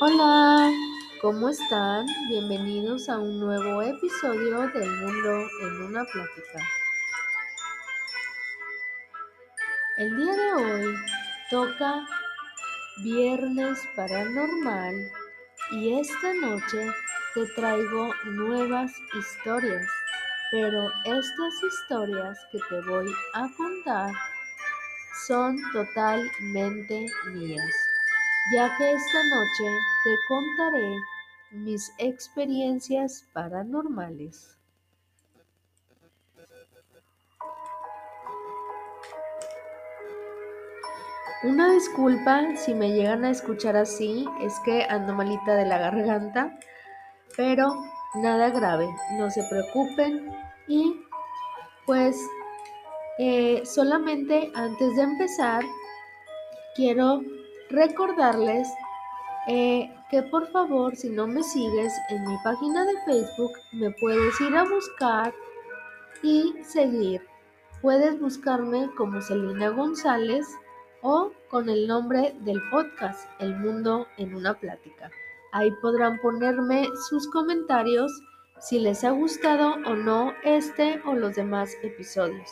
Hola, ¿cómo están? Bienvenidos a un nuevo episodio del Mundo en una Plática. El día de hoy toca Viernes Paranormal y esta noche te traigo nuevas historias, pero estas historias que te voy a contar son totalmente mías ya que esta noche te contaré mis experiencias paranormales. Una disculpa si me llegan a escuchar así, es que ando malita de la garganta, pero nada grave, no se preocupen y pues eh, solamente antes de empezar quiero recordarles eh, que por favor, si no me sigues en mi página de Facebook, me puedes ir a buscar y seguir. Puedes buscarme como Celina González o con el nombre del podcast El Mundo en una Plática. Ahí podrán ponerme sus comentarios si les ha gustado o no este o los demás episodios.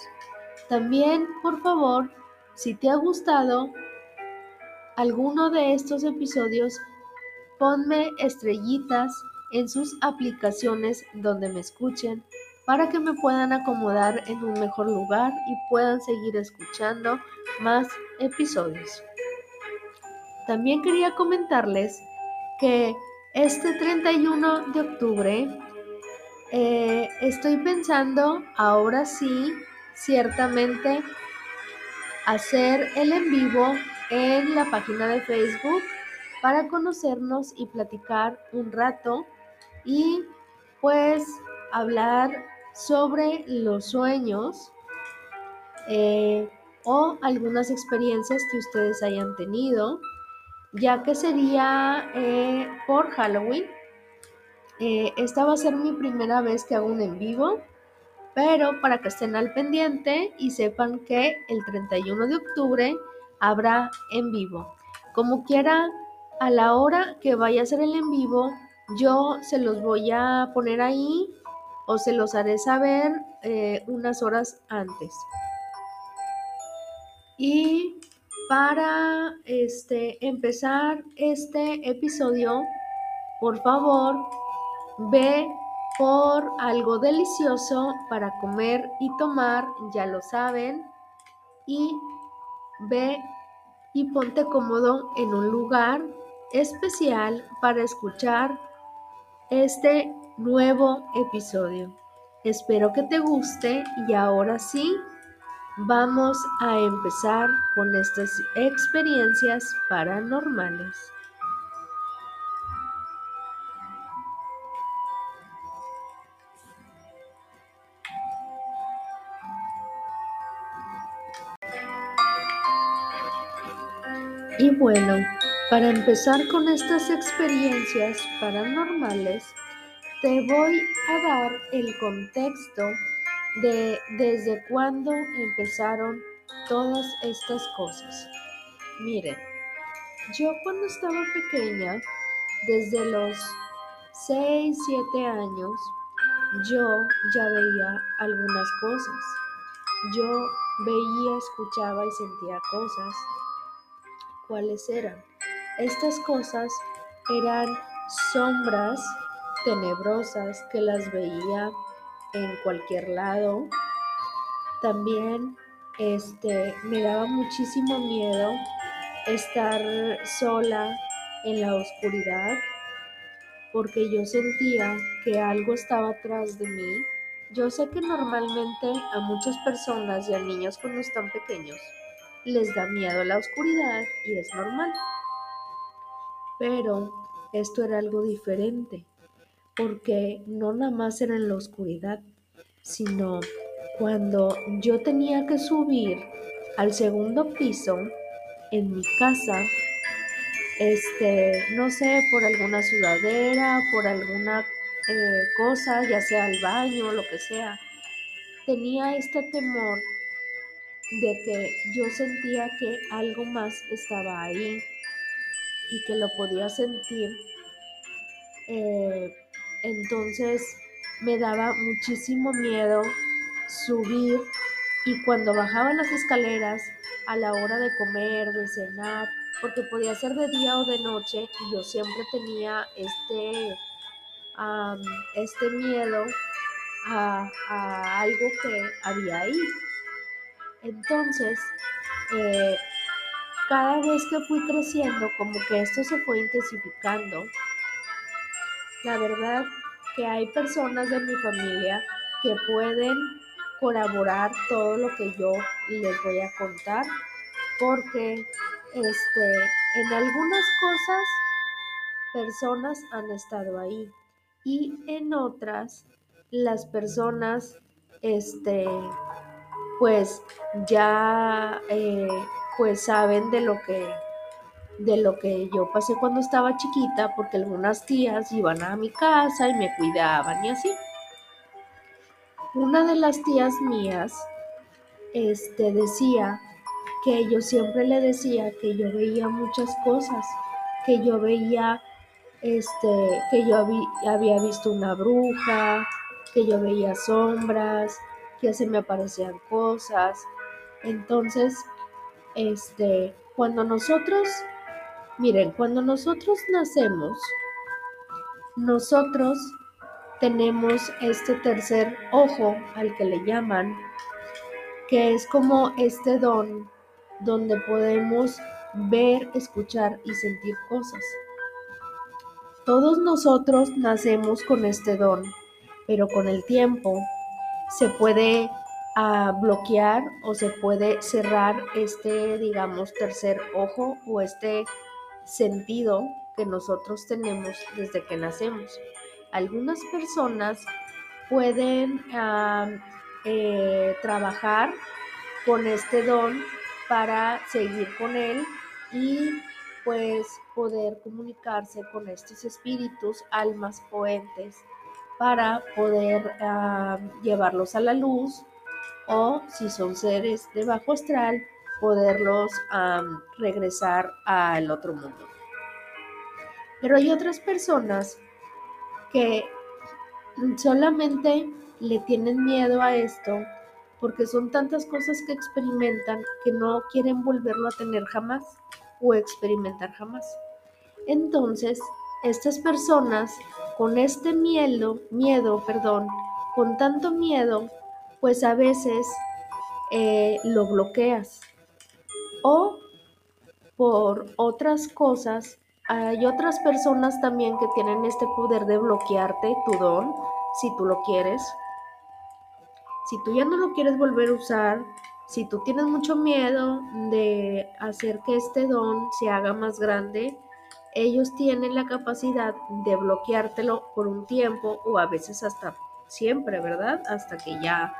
También, por favor, si te ha gustado, alguno de estos episodios, ponme estrellitas en sus aplicaciones donde me escuchen para que me puedan acomodar en un mejor lugar y puedan seguir escuchando más episodios. También quería comentarles que este 31 de octubre eh, estoy pensando ahora sí, ciertamente, hacer el en vivo en la página de Facebook para conocernos y platicar un rato y pues hablar sobre los sueños eh, o algunas experiencias que ustedes hayan tenido, ya que sería eh, por Halloween. Eh, esta va a ser mi primera vez que hago un en vivo, pero para que estén al pendiente y sepan que el 31 de octubre habrá en vivo. Como quiera, a la hora que vaya a ser el en vivo, yo se los voy a poner ahí o se los haré saber eh, unas horas antes. Y para este, empezar este episodio, por favor, ve por algo delicioso para comer y tomar, ya lo saben, y ve y ponte cómodo en un lugar especial para escuchar este nuevo episodio. Espero que te guste y ahora sí, vamos a empezar con estas experiencias paranormales. Y bueno, para empezar con estas experiencias paranormales, te voy a dar el contexto de desde cuándo empezaron todas estas cosas. Miren, yo cuando estaba pequeña, desde los 6, 7 años, yo ya veía algunas cosas. Yo veía, escuchaba y sentía cosas cuáles eran. Estas cosas eran sombras tenebrosas que las veía en cualquier lado. También este me daba muchísimo miedo estar sola en la oscuridad porque yo sentía que algo estaba atrás de mí. Yo sé que normalmente a muchas personas y a niños cuando están pequeños les da miedo la oscuridad y es normal. Pero esto era algo diferente, porque no nada más era en la oscuridad, sino cuando yo tenía que subir al segundo piso en mi casa, este, no sé, por alguna sudadera, por alguna eh, cosa, ya sea el baño, lo que sea, tenía este temor de que yo sentía que algo más estaba ahí. y que lo podía sentir. Eh, entonces me daba muchísimo miedo subir y cuando bajaba las escaleras a la hora de comer, de cenar, porque podía ser de día o de noche yo siempre tenía este, este miedo a, algo que había ahí. Entonces, eh, cada vez que fui creciendo, como que esto se fue intensificando. La verdad que hay personas de mi familia que pueden colaborar todo lo que yo les voy a contar, porque este, en algunas cosas personas han estado ahí y en otras las personas este pues ya eh, pues saben de lo que de lo que yo pasé cuando estaba chiquita porque algunas tías iban a mi casa y me cuidaban y así. Una de las tías mías este decía que yo siempre le decía que yo veía muchas cosas que yo veía este que yo había visto una bruja que yo veía sombras, que se me aparecían cosas. Entonces, este, cuando nosotros, miren, cuando nosotros nacemos, nosotros tenemos este tercer ojo al que le llaman, que es como este don donde podemos ver, escuchar y sentir cosas. Todos nosotros nacemos con este don pero con el tiempo se puede ah, bloquear o se puede cerrar este, digamos, tercer ojo o este sentido que nosotros tenemos desde que nacemos. Algunas personas pueden eh, trabajar con este don para seguir con él y pues poder comunicarse con estos espíritus, almas poentes para poder ah, llevarlos a la luz o si son seres de bajo astral, poderlos regresar al otro mundo. Pero hay otras personas que solamente le tienen miedo a esto porque son tantas cosas que experimentan que no quieren volverlo a tener jamás o experimentar jamás. Entonces, estas personas con este miedo, miedo, perdón, con tanto miedo, pues a veces eh, lo bloqueas. O por otras cosas, hay otras personas también que tienen este poder de bloquearte tu don, si tú lo quieres. Si tú ya no lo quieres volver a usar, si tú tienes mucho miedo de hacer que este don se haga más grande, ellos tienen la capacidad de bloqueártelo por un tiempo o a veces hasta siempre, ¿verdad? Hasta que ya,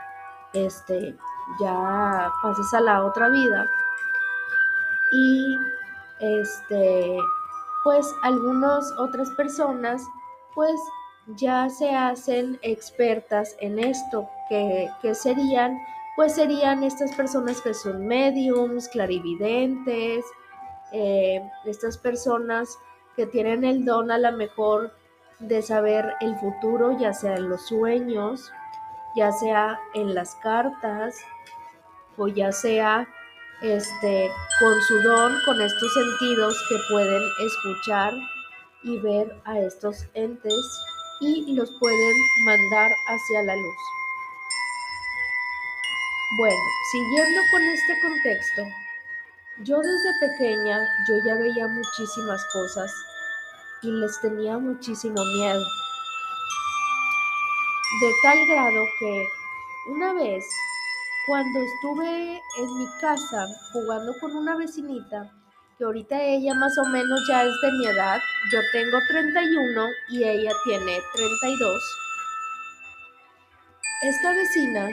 este, ya pases a la otra vida. Y, este, pues algunas otras personas, pues ya se hacen expertas en esto, que, que serían, pues serían estas personas que son mediums, clarividentes, eh, estas personas que tienen el don a lo mejor de saber el futuro, ya sea en los sueños, ya sea en las cartas o ya sea este con su don, con estos sentidos que pueden escuchar y ver a estos entes y los pueden mandar hacia la luz. Bueno, siguiendo con este contexto, yo desde pequeña yo ya veía muchísimas cosas y les tenía muchísimo miedo. De tal grado que una vez cuando estuve en mi casa jugando con una vecinita, que ahorita ella más o menos ya es de mi edad, yo tengo 31 y ella tiene 32. Esta vecina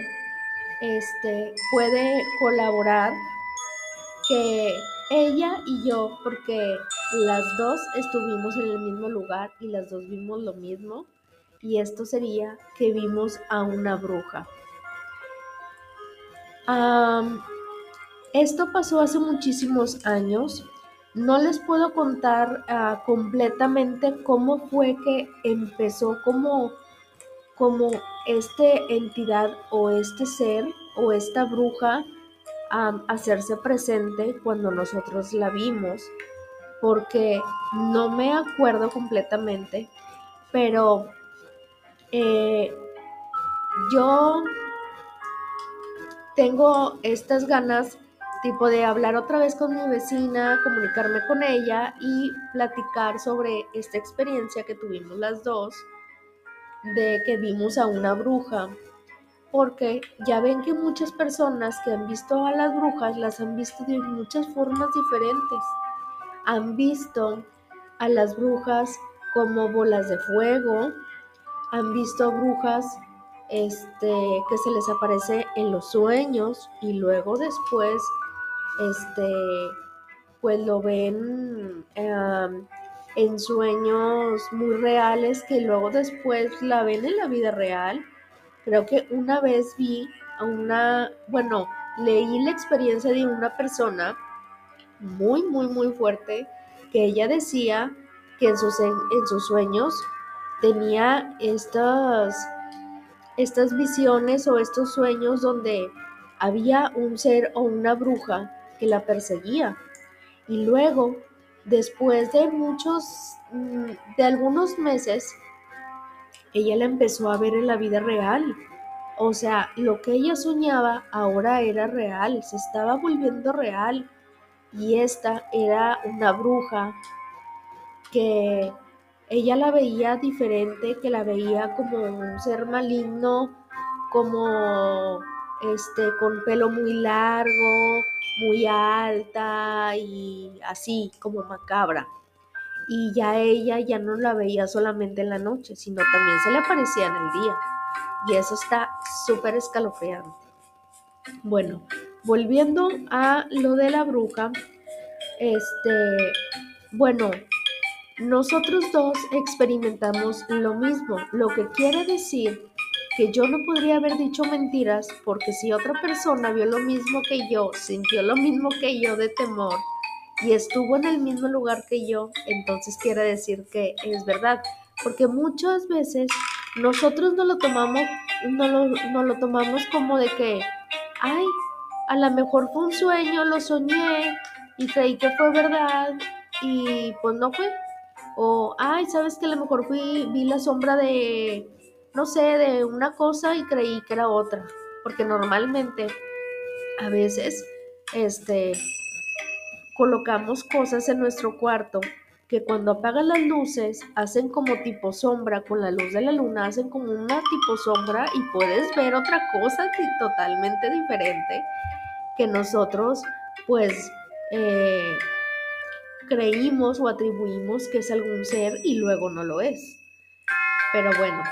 este, puede colaborar que ella y yo, porque las dos estuvimos en el mismo lugar y las dos vimos lo mismo, y esto sería que vimos a una bruja. esto pasó hace muchísimos años. No les puedo contar uh, completamente cómo fue que empezó como, como esta entidad o este ser o esta bruja a hacerse presente cuando nosotros la vimos, porque no me acuerdo completamente, pero eh, yo tengo estas ganas tipo de hablar otra vez con mi vecina, comunicarme con ella y platicar sobre esta experiencia que tuvimos las dos de que vimos a una bruja. Porque ya ven que muchas personas que han visto a las brujas las han visto de muchas formas diferentes. Han visto a las brujas como bolas de fuego, han visto brujas este, que se les aparece en los sueños y luego después, este, pues lo ven en sueños muy reales que luego después la ven en la vida real. Creo que una vez vi a una, bueno, leí la experiencia de una persona muy, muy, muy fuerte que ella decía que en sus, en sus sueños tenía estas estas visiones o estos sueños donde había un ser o una bruja que la perseguía. Y luego, después de muchos, mm, de algunos meses, ella la empezó a ver en la vida real. O sea, lo que ella soñaba ahora era real, se estaba volviendo real. Y esta era una bruja que ella la veía diferente, que la veía como un ser maligno, como este con pelo muy largo, muy alta y así como macabra. Y ya ella ya no la veía solamente en la noche, sino también se le aparecía en el día. Y eso está súper escalofriante. Bueno, volviendo a lo de la bruja, este, bueno, nosotros dos experimentamos lo mismo, lo que quiere decir que yo no podría haber dicho mentiras porque si otra persona vio lo mismo que yo, sintió lo mismo que yo de temor y estuvo en el mismo lugar que yo, entonces quiere decir que es verdad. Porque muchas veces nosotros no lo tomamos, no lo, no lo tomamos como de que, ay, a lo mejor fue un sueño, lo soñé y creí que fue verdad y pues no fue. O, ay, ¿sabes que a lo mejor fui, vi la sombra de, no sé, de una cosa y creí que era otra? Porque normalmente, a veces, este, colocamos cosas en nuestro cuarto que cuando apagan las luces hacen como tipo sombra, con la luz de la luna hacen como una tipo sombra y puedes ver otra cosa totalmente diferente que nosotros pues eh, creímos o atribuimos que es algún ser y luego no lo es. Pero bueno,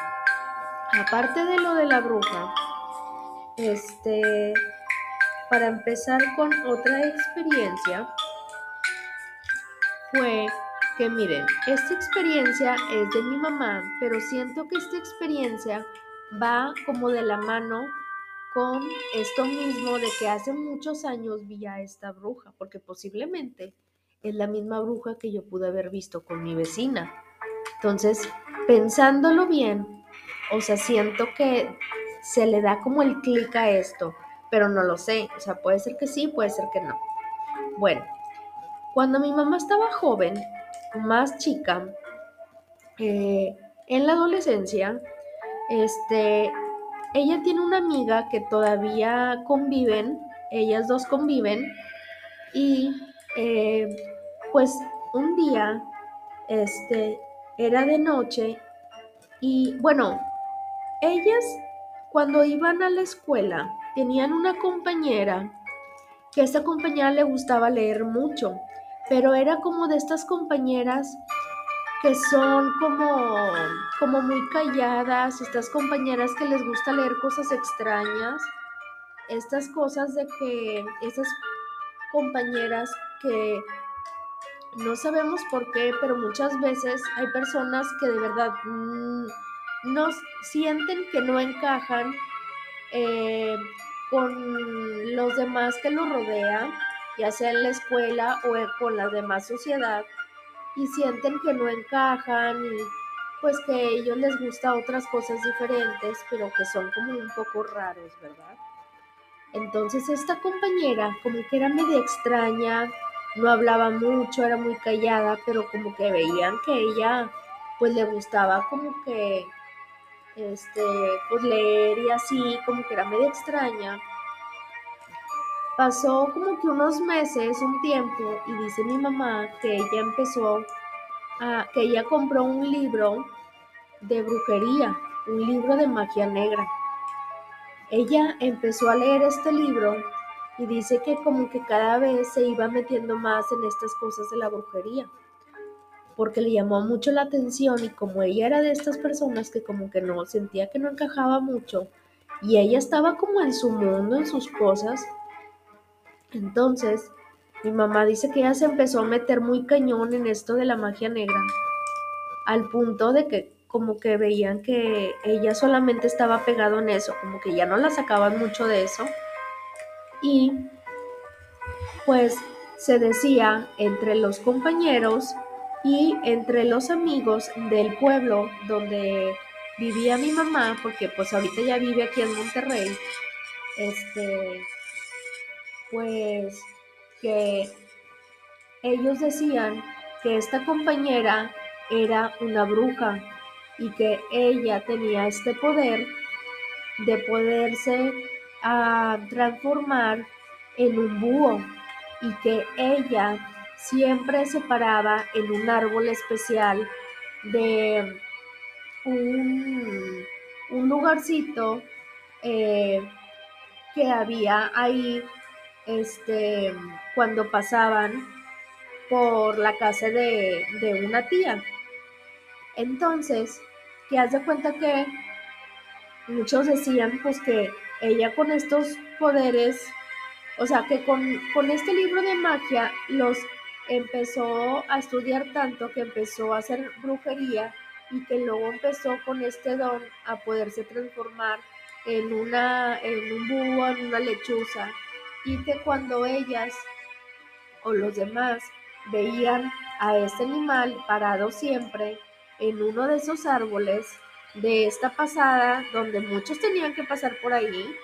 aparte de lo de la bruja, este, para empezar con otra experiencia, fue que miren, esta experiencia es de mi mamá, pero siento que esta experiencia va como de la mano con esto mismo de que hace muchos años vi a esta bruja, porque posiblemente es la misma bruja que yo pude haber visto con mi vecina. Entonces, pensándolo bien, o sea, siento que se le da como el clic a esto, pero no lo sé. O sea, puede ser que sí, puede ser que no. Bueno, cuando mi mamá estaba joven, más chica, eh, en la adolescencia, este, ella tiene una amiga que todavía conviven, ellas dos conviven, y eh, pues un día, este, era de noche y bueno, ellas cuando iban a la escuela tenían una compañera que a esa compañera le gustaba leer mucho, pero era como de estas compañeras que son como, como muy calladas, estas compañeras que les gusta leer cosas extrañas, estas cosas de que esas compañeras que no sabemos por qué, pero muchas veces hay personas que de verdad mm, no sienten que no encajan eh, con los demás que los rodean ya sea en la escuela o con la demás sociedad, y sienten que no encajan y pues que a ellos les gusta otras cosas diferentes, pero que son como un poco raros, ¿verdad? Entonces esta compañera como que era medio extraña, no hablaba mucho, era muy callada, pero como que veían que ella pues le gustaba como que este pues leer y así, como que era medio extraña. Pasó como que unos meses, un tiempo, y dice mi mamá que ella empezó a, que ella compró un libro de brujería, un libro de magia negra. Ella empezó a leer este libro y dice que como que cada vez se iba metiendo más en estas cosas de la brujería, porque le llamó mucho la atención y como ella era de estas personas que como que no sentía que no encajaba mucho y ella estaba como en su mundo, en sus cosas, entonces mi mamá dice que ella se empezó a meter muy cañón en esto de la magia negra, al punto de que como que veían que ella solamente estaba pegado en eso, como que ya no la sacaban mucho de eso. Y pues se decía entre los compañeros y entre los amigos del pueblo donde vivía mi mamá, porque pues ahorita ya vive aquí en Monterrey, este, pues que ellos decían que esta compañera era una bruja y que ella tenía este poder de poderse a transformar en un búho y que ella siempre se paraba en un árbol especial de un, un lugarcito eh, que había ahí este, cuando pasaban por la casa de, de una tía. Entonces, que haz de cuenta que muchos decían pues que ella con estos poderes, o sea, que con, con este libro de magia los empezó a estudiar tanto que empezó a hacer brujería y que luego empezó con este don a poderse transformar en una en un búho, en una lechuza y que cuando ellas o los demás veían a este animal parado siempre en uno de esos árboles de esta pasada, donde muchos tenían que pasar por ahí,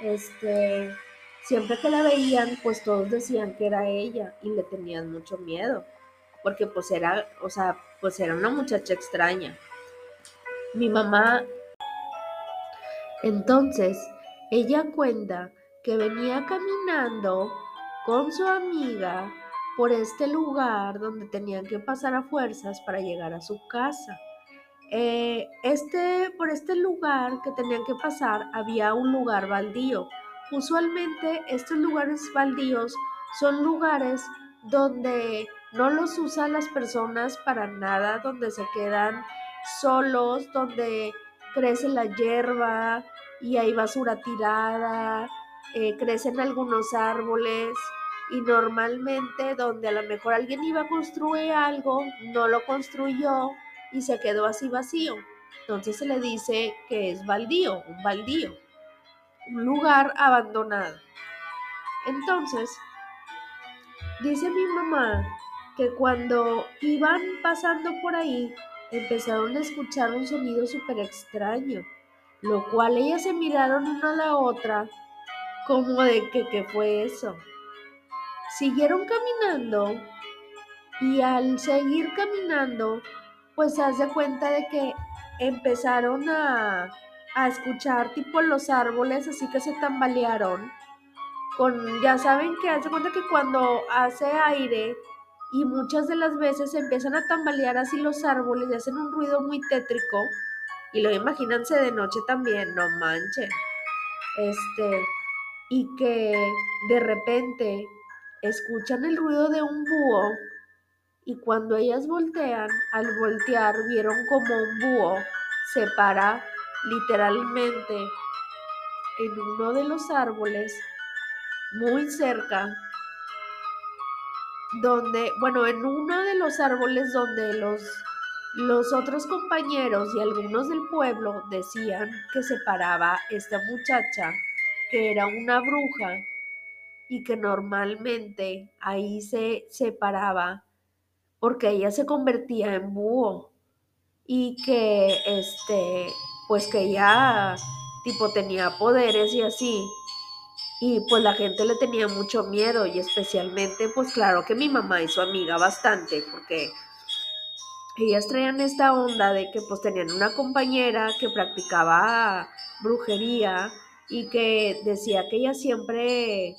este, siempre que la veían, pues todos decían que era ella y le tenían mucho miedo, porque pues era, o sea, pues era una muchacha extraña. Mi mamá, entonces, ella cuenta que venía caminando con su amiga por este lugar donde tenían que pasar a fuerzas para llegar a su casa. Eh, este, por este lugar que tenían que pasar había un lugar baldío. Usualmente estos lugares baldíos son lugares donde no los usan las personas para nada, donde se quedan solos, donde crece la hierba y hay basura tirada, eh, crecen algunos árboles y normalmente donde a lo mejor alguien iba a construir algo, no lo construyó y se quedó así vacío. Entonces se le dice que es baldío, un baldío, un lugar abandonado. Entonces, dice mi mamá que cuando iban pasando por ahí, empezaron a escuchar un sonido súper extraño, lo cual ellas se miraron una a la otra como de que qué fue eso. Siguieron caminando y al seguir caminando pues haz de cuenta de que empezaron a, a escuchar tipo los árboles así que se tambalearon. Con, ya saben que haz de cuenta que cuando hace aire y muchas de las veces empiezan a tambalear así los árboles y hacen un ruido muy tétrico. Y lo imagínense de noche también, no manchen. Este, y que de repente escuchan el ruido de un búho y cuando ellas voltean, al voltear vieron como un búho se para literalmente en uno de los árboles muy cerca donde, bueno, en uno de los árboles donde los, los otros compañeros y algunos del pueblo decían que se paraba esta muchacha, que era una bruja, y que normalmente ahí se separaba porque ella se convertía en búho y que este pues que ella tipo tenía poderes y así. Y pues la gente le tenía mucho miedo y especialmente pues claro que mi mamá y su amiga bastante porque ellas traían esta onda de que pues tenían una compañera que practicaba brujería y que decía que ella siempre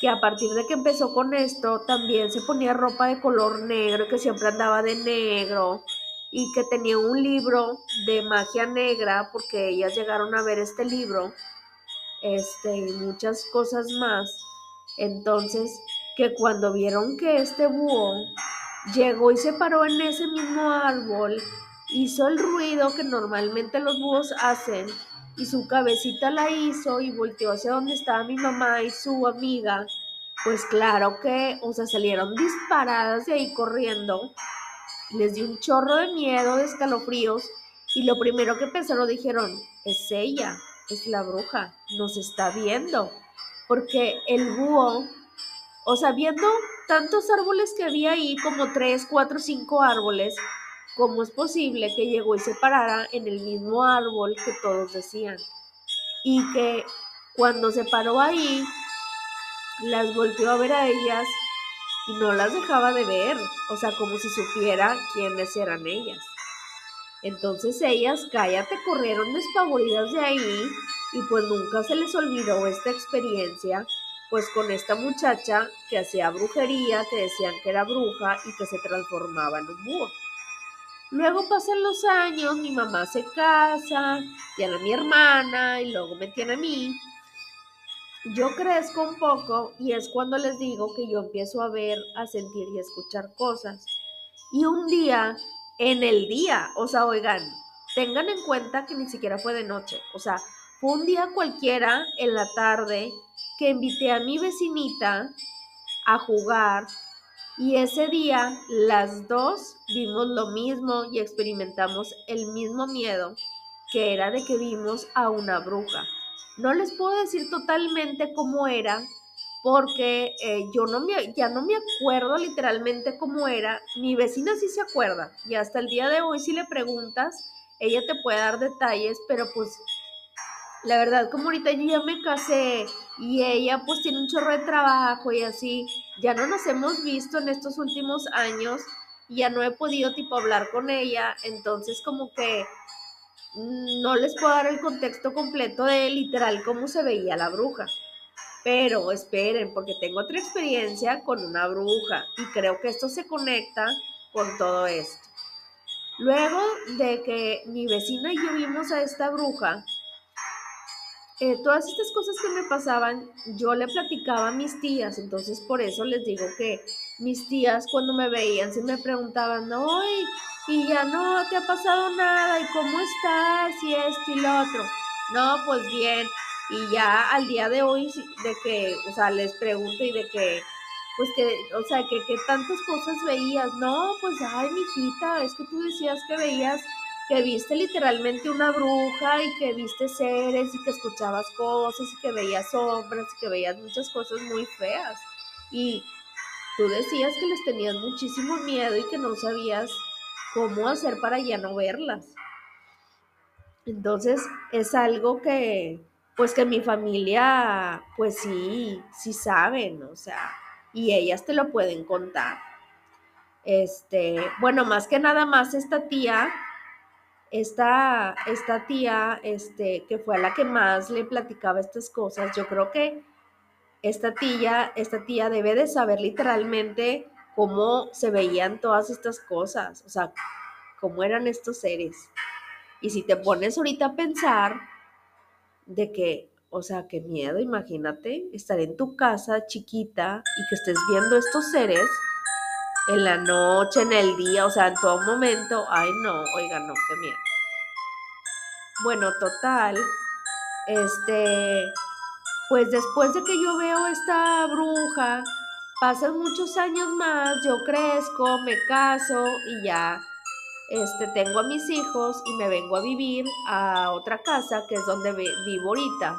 que a partir de que empezó con esto también se ponía ropa de color negro, que siempre andaba de negro y que tenía un libro de magia negra porque ellas llegaron a ver este libro este y muchas cosas más. Entonces, que cuando vieron que este búho llegó y se paró en ese mismo árbol, hizo el ruido que normalmente los búhos hacen y su cabecita la hizo y volteó hacia donde estaba mi mamá y su amiga, pues claro que, o sea, salieron disparadas de ahí corriendo. Les dio un chorro de miedo, de escalofríos, y lo primero que pensaron dijeron, es ella, es la bruja, nos está viendo. Porque el búho, o sea, viendo tantos árboles que había ahí, como tres, cuatro, cinco árboles, ¿cómo es posible que llegó y se parara en el mismo árbol que todos decían? Y que cuando se paró ahí, las volteó a ver a ellas y no las dejaba de ver, o sea, como si supiera quiénes eran ellas. Entonces ellas, cállate, corrieron despavoridas de ahí y pues nunca se les olvidó esta experiencia, pues con esta muchacha que hacía brujería, que decían que era bruja y que se transformaba en un búho. Luego pasan los años, mi mamá se casa, tiene a mi hermana y luego me tiene a mí. Yo crezco un poco y es cuando les digo que yo empiezo a ver, a sentir y a escuchar cosas. Y un día, en el día, o sea, oigan, tengan en cuenta que ni siquiera fue de noche, o sea, fue un día cualquiera en la tarde que invité a mi vecinita a jugar y ese día las dos vimos lo mismo y experimentamos el mismo miedo, que era de que vimos a una bruja. No les puedo decir totalmente cómo era, porque eh, yo no me, ya no me acuerdo literalmente cómo era. Mi vecina sí se acuerda y hasta el día de hoy si le preguntas, ella te puede dar detalles, pero pues la verdad, como ahorita yo ya me casé y ella pues tiene un chorro de trabajo y así, ya no nos hemos visto en estos últimos años y ya no he podido tipo hablar con ella, entonces como que no les puedo dar el contexto completo de literal cómo se veía la bruja. Pero esperen, porque tengo otra experiencia con una bruja y creo que esto se conecta con todo esto. Luego de que mi vecina y yo vimos a esta bruja, eh, todas estas cosas que me pasaban, yo le platicaba a mis tías, entonces por eso les digo que mis tías cuando me veían se me preguntaban, ¡ay! Y ya no te ha pasado nada, ¿y cómo estás? Y esto y lo otro. No, pues bien. Y ya al día de hoy, de que, o sea, les pregunto y de que, pues que, o sea, que, que tantas cosas veías. No, pues, ay, mijita, es que tú decías que veías que viste literalmente una bruja y que viste seres y que escuchabas cosas y que veías sombras y que veías muchas cosas muy feas. Y tú decías que les tenías muchísimo miedo y que no sabías cómo hacer para ya no verlas. Entonces es algo que, pues que mi familia, pues sí, sí saben, o sea, y ellas te lo pueden contar. Este, bueno, más que nada más esta tía esta, esta tía, este, que fue a la que más le platicaba estas cosas, yo creo que esta tía, esta tía debe de saber literalmente cómo se veían todas estas cosas, o sea, cómo eran estos seres. Y si te pones ahorita a pensar de que, o sea, qué miedo, imagínate estar en tu casa chiquita y que estés viendo estos seres en la noche, en el día, o sea, en todo momento. Ay, no, oiga, no, qué miedo. Bueno, total, este, pues después de que yo veo esta bruja, pasan muchos años más, yo crezco, me caso y ya, este, tengo a mis hijos y me vengo a vivir a otra casa que es donde vivo ahorita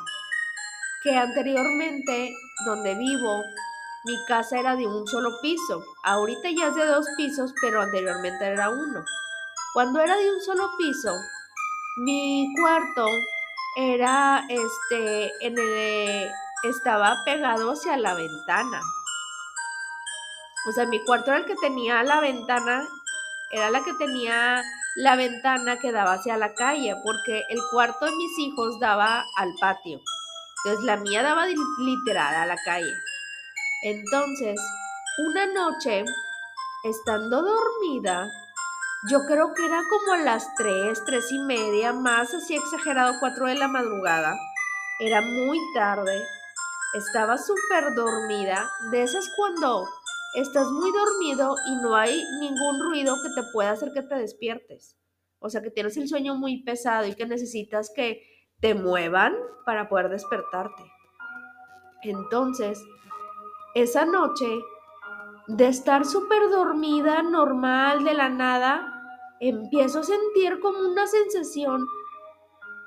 que anteriormente donde vivo, mi casa era de un solo piso. Ahorita ya es de dos pisos, pero anteriormente era uno. Cuando era de un solo piso, mi cuarto era este en el estaba pegado hacia la ventana. O sea, mi cuarto era el que tenía la ventana, era la que tenía la ventana que daba hacia la calle, porque el cuarto de mis hijos daba al patio. Entonces la mía daba literal a la calle. Entonces, una noche, estando dormida, yo creo que era como las tres, tres y media, más así exagerado, cuatro de la madrugada. Era muy tarde. Estaba súper dormida. De esas cuando estás muy dormido y no hay ningún ruido que te pueda hacer que te despiertes. O sea, que tienes el sueño muy pesado y que necesitas que te muevan para poder despertarte. Entonces, esa noche, de estar súper dormida, normal, de la nada, empiezo a sentir como una sensación,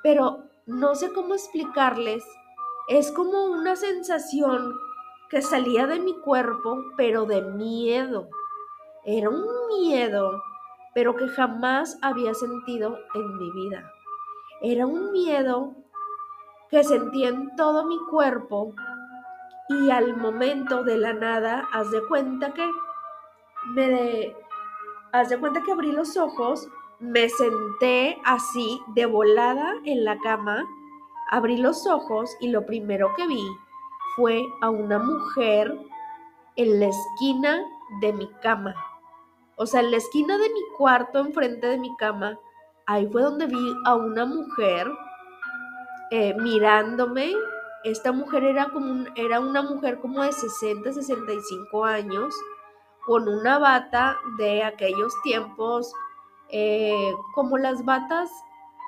pero no sé cómo explicarles. Es como una sensación que salía de mi cuerpo, pero de miedo. Era un miedo, pero que jamás había sentido en mi vida. Era un miedo que sentí en todo mi cuerpo y al momento de la nada, haz de cuenta que me de, haz de cuenta que abrí los ojos, me senté así de volada en la cama, abrí los ojos y lo primero que vi fue a una mujer en la esquina de mi cama. O sea, en la esquina de mi cuarto, enfrente de mi cama, ahí fue donde vi a una mujer eh, mirándome esta mujer era, como era una mujer como de 60, 65 años, con una bata de aquellos tiempos, eh, como las batas,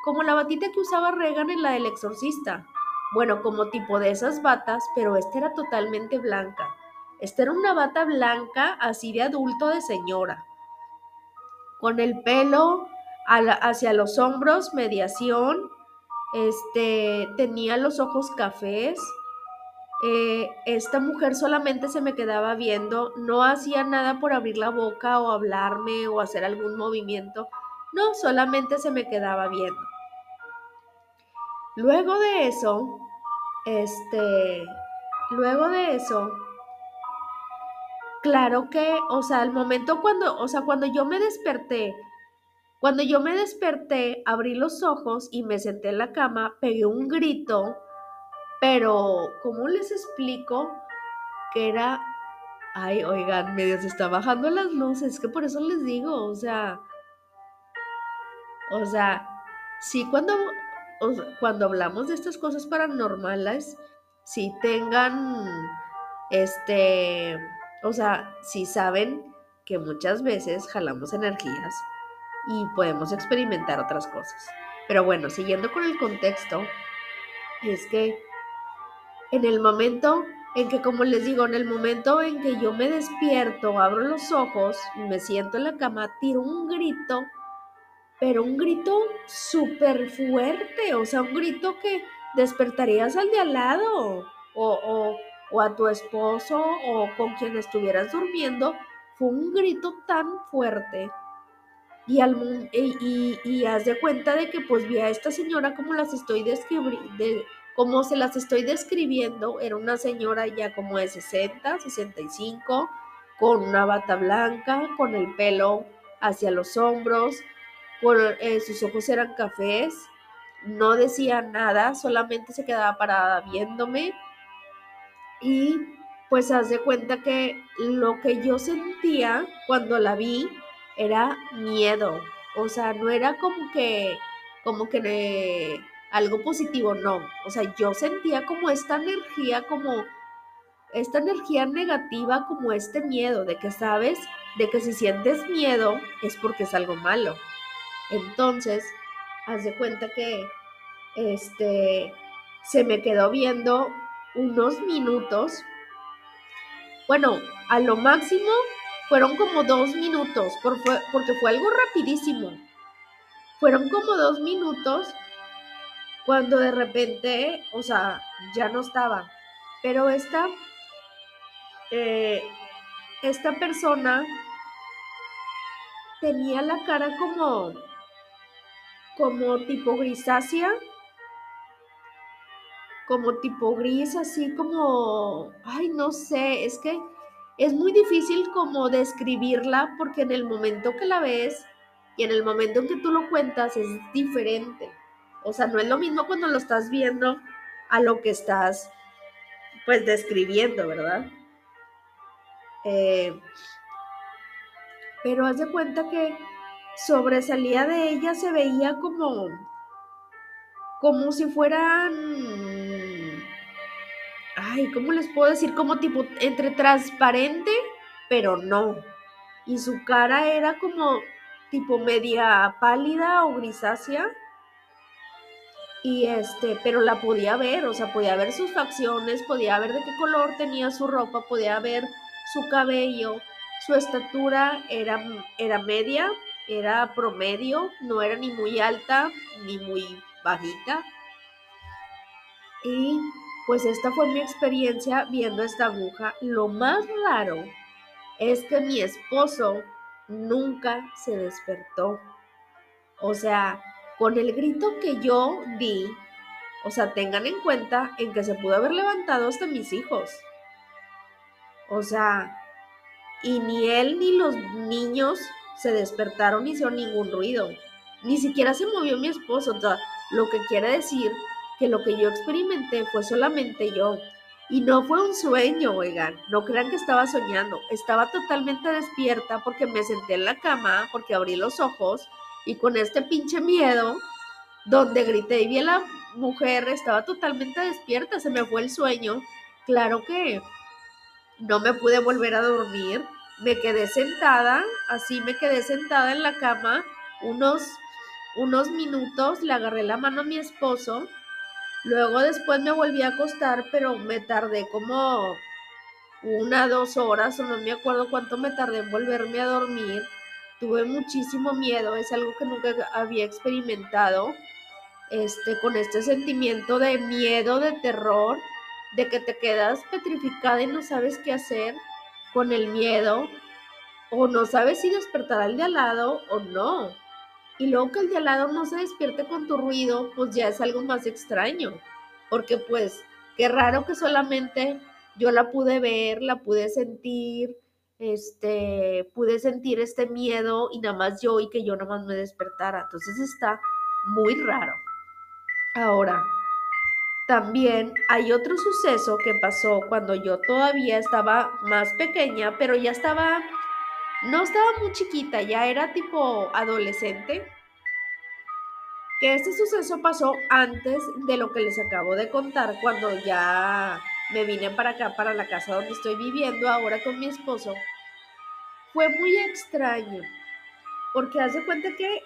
como la batita que usaba Reagan en la del exorcista. Bueno, como tipo de esas batas, pero esta era totalmente blanca. Esta era una bata blanca, así de adulto, de señora. Con el pelo hacia los hombros, mediación, este, tenía los ojos cafés. Eh, esta mujer solamente se me quedaba viendo, no hacía nada por abrir la boca o hablarme o hacer algún movimiento, no, solamente se me quedaba viendo. Luego de eso, este, luego de eso, claro que, o sea, el momento cuando, o sea, cuando yo me desperté, cuando yo me desperté, abrí los ojos y me senté en la cama, pegué un grito, pero ¿cómo les explico? Que era, ay, oigan, medio se está bajando las luces, que por eso les digo, o sea, o sea, sí cuando, cuando hablamos de estas cosas paranormales, sí tengan, este, o sea, sí saben que muchas veces jalamos energías y podemos experimentar otras cosas. Pero bueno, siguiendo con el contexto, es que en el momento en que, como les digo, en el momento en que yo me despierto, abro los ojos, me siento en la cama, tiro un grito, pero un grito súper fuerte, o sea, un grito que despertarías al de al lado, o, o, o a tu esposo, o con quien estuvieras durmiendo. Fue un grito tan fuerte y, al, y, y, haz de cuenta de que pues vi a esta señora como las estoy describiendo, como se las estoy describiendo, era una señora ya como de 60, 65, con una bata blanca, con el pelo hacia los hombros, con, eh, sus ojos eran cafés, no decía nada, solamente se quedaba parada viéndome. Y pues haz de cuenta que lo que yo sentía cuando la vi era miedo. O sea, no era como que, como que algo positivo, no. O sea, yo sentía como esta energía, como esta energía negativa, como este miedo, de que sabes, de que si sientes miedo es porque es algo malo. Entonces, haz de cuenta que, este, se me quedó viendo unos minutos. Bueno, a lo máximo fueron como dos minutos, porque fue algo rapidísimo. Fueron como dos minutos cuando de repente, o sea, ya no estaba. Pero esta, eh, esta persona tenía la cara como, como tipo grisácea, como tipo gris, así como, ay, no sé, es que es muy difícil como describirla porque en el momento que la ves y en el momento en que tú lo cuentas es diferente. O sea, no es lo mismo cuando lo estás viendo a lo que estás pues describiendo, ¿verdad? Eh, pero haz de cuenta que sobresalía de ella, se veía como, como si fueran, ay, ¿cómo les puedo decir? Como tipo entre transparente, pero no. Y su cara era como tipo media pálida o grisácea. Y este, pero la podía ver, o sea, podía ver sus facciones, podía ver de qué color tenía su ropa, podía ver su cabello, su estatura era, era media, era promedio, no era ni muy alta ni muy bajita. Y pues esta fue mi experiencia viendo esta aguja. Lo más raro es que mi esposo nunca se despertó. O sea, con el grito que yo di, o sea, tengan en cuenta en que se pudo haber levantado hasta mis hijos. O sea, y ni él ni los niños se despertaron ni hicieron ningún ruido. Ni siquiera se movió mi esposo. O sea, lo que quiere decir que lo que yo experimenté fue solamente yo. Y no fue un sueño, oigan, no crean que estaba soñando, estaba totalmente despierta porque me senté en la cama, porque abrí los ojos y con este pinche miedo, donde grité y vi a la mujer, estaba totalmente despierta, se me fue el sueño. Claro que no me pude volver a dormir, me quedé sentada, así me quedé sentada en la cama unos, unos minutos, le agarré la mano a mi esposo Luego después me volví a acostar, pero me tardé como una, dos horas, o no me acuerdo cuánto me tardé en volverme a dormir. Tuve muchísimo miedo, es algo que nunca había experimentado, este, con este sentimiento de miedo, de terror, de que te quedas petrificada y no sabes qué hacer con el miedo, o no sabes si despertar al de al lado o no y luego que el de al lado no se despierte con tu ruido, pues ya es algo más extraño, porque pues qué raro que solamente yo la pude ver, la pude sentir, este, pude sentir este miedo y nada más yo y que yo nada más me despertara. Entonces está muy raro. Ahora, también hay otro suceso que pasó cuando yo todavía estaba más pequeña, pero ya estaba no estaba muy chiquita, ya era tipo adolescente, que este suceso pasó antes de lo que les acabo de contar, cuando ya me vine para acá, para la casa donde estoy viviendo ahora con mi esposo. Fue muy extraño, porque hace cuenta que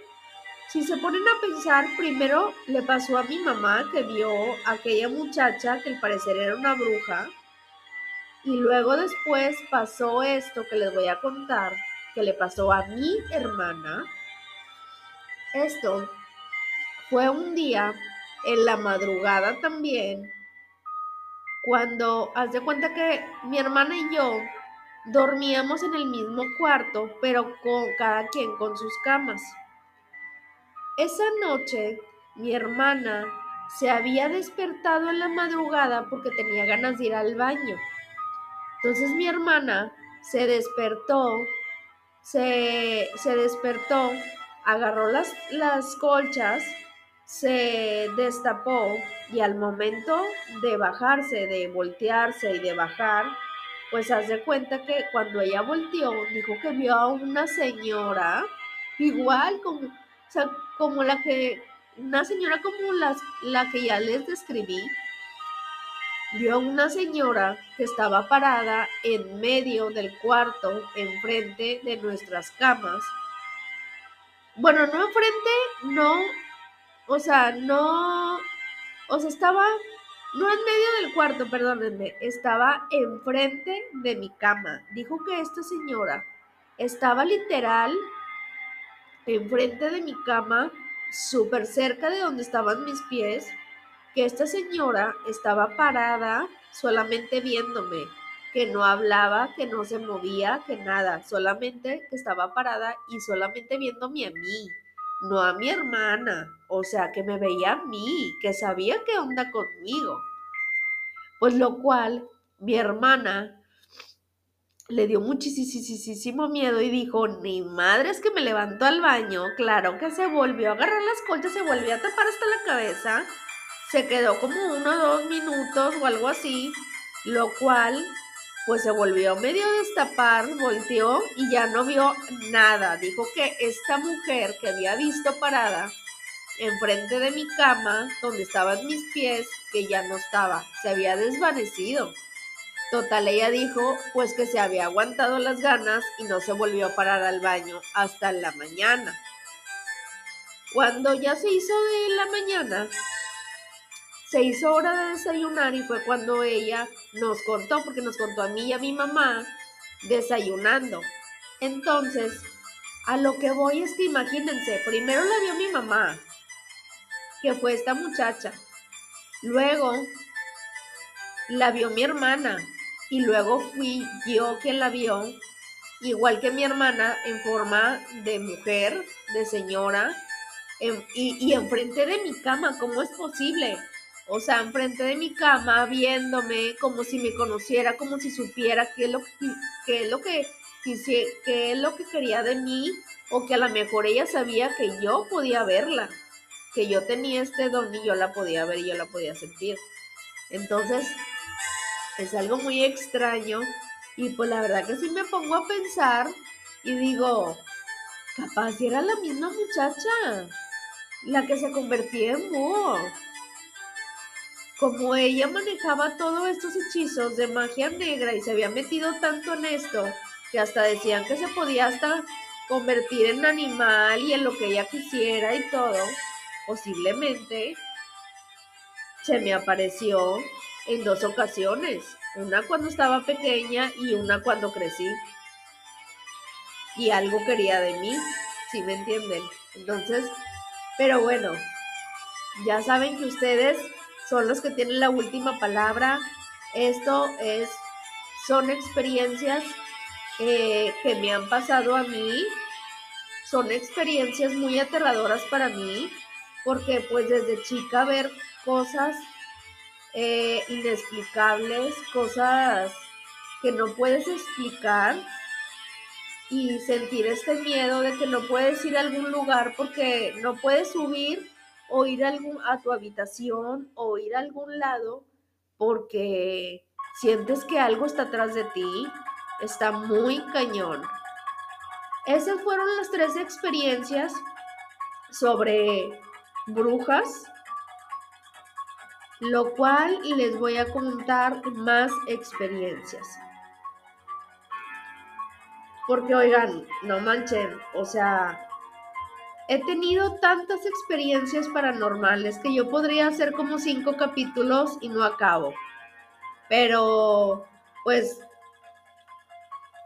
si se ponen a pensar, primero le pasó a mi mamá que vio a aquella muchacha que al parecer era una bruja, y luego después pasó esto que les voy a contar, que le pasó a mi hermana. Esto fue un día en la madrugada también, cuando haz de cuenta que mi hermana y yo dormíamos en el mismo cuarto, pero con cada quien con sus camas. Esa noche mi hermana se había despertado en la madrugada porque tenía ganas de ir al baño. Entonces mi hermana se despertó, se, despertó, agarró las, las colchas, se destapó y al momento de bajarse, de voltearse y de bajar, pues hace cuenta que cuando ella volteó, dijo que vio a una señora, igual como, como la que, una señora como las, la que ya les describí, vio una señora que estaba parada en medio del cuarto, enfrente de nuestras camas. Bueno, no enfrente, no, o sea, no, o sea, estaba, no en medio del cuarto, perdónenme, estaba enfrente de mi cama. Dijo que esta señora estaba literal enfrente de mi cama, súper cerca de donde estaban mis pies que esta señora estaba parada solamente viéndome, que no hablaba, que no se movía, que nada, solamente que estaba parada y solamente viéndome a mí, no a mi hermana, o sea, que me veía a mí, que sabía qué onda conmigo. Pues lo cual mi hermana le dio muchísimo miedo y dijo, ni madre es que me levantó al baño. Claro que se volvió a agarrar las colchas, se volvió a tapar hasta la cabeza. Se quedó como uno o dos minutos o algo así, lo cual pues se volvió medio destapar, volteó y ya no vio nada. Dijo que esta mujer que había visto parada enfrente de mi cama, donde estaban mis pies, que ya no estaba, se había desvanecido. Total, ella dijo pues que se había aguantado las ganas y no se volvió a parar al baño hasta la mañana. Cuando ya se hizo de la mañana, se hizo hora de desayunar y fue cuando ella nos contó, porque nos contó a mí y a mi mamá desayunando. Entonces, a lo que voy es que imagínense, primero la vio mi mamá, que fue esta muchacha. Luego la vio mi hermana, y luego fui yo quien la vio, igual que mi hermana, en forma de mujer, de señora, y, y enfrente de mi cama, ¿cómo es posible? O sea, enfrente de mi cama, viéndome como si me conociera, como si supiera qué es lo, qué es lo que qué es lo que quería de mí, o que a lo mejor ella sabía que yo podía verla, que yo tenía este don y yo la podía ver y yo la podía sentir. Entonces, es algo muy extraño y pues la verdad que sí me pongo a pensar y digo, capaz era la misma muchacha, la que se convertía en búho. Como ella manejaba todos estos hechizos de magia negra y se había metido tanto en esto que hasta decían que se podía hasta convertir en animal y en lo que ella quisiera y todo, posiblemente se me apareció en dos ocasiones, una cuando estaba pequeña y una cuando crecí. Y algo quería de mí, si me entienden. Entonces, pero bueno, ya saben que ustedes son los que tienen la última palabra. Esto es, son experiencias eh, que me han pasado a mí. Son experiencias muy aterradoras para mí, porque pues desde chica ver cosas eh, inexplicables, cosas que no puedes explicar y sentir este miedo de que no puedes ir a algún lugar porque no puedes subir o ir a, algún, a tu habitación o ir a algún lado porque sientes que algo está atrás de ti, está muy cañón. Esas fueron las tres experiencias sobre brujas lo cual les voy a contar más experiencias. Porque oigan, no manchen, o sea, he tenido tantas experiencias paranormales que yo podría hacer como cinco capítulos y no acabo. Pero, pues,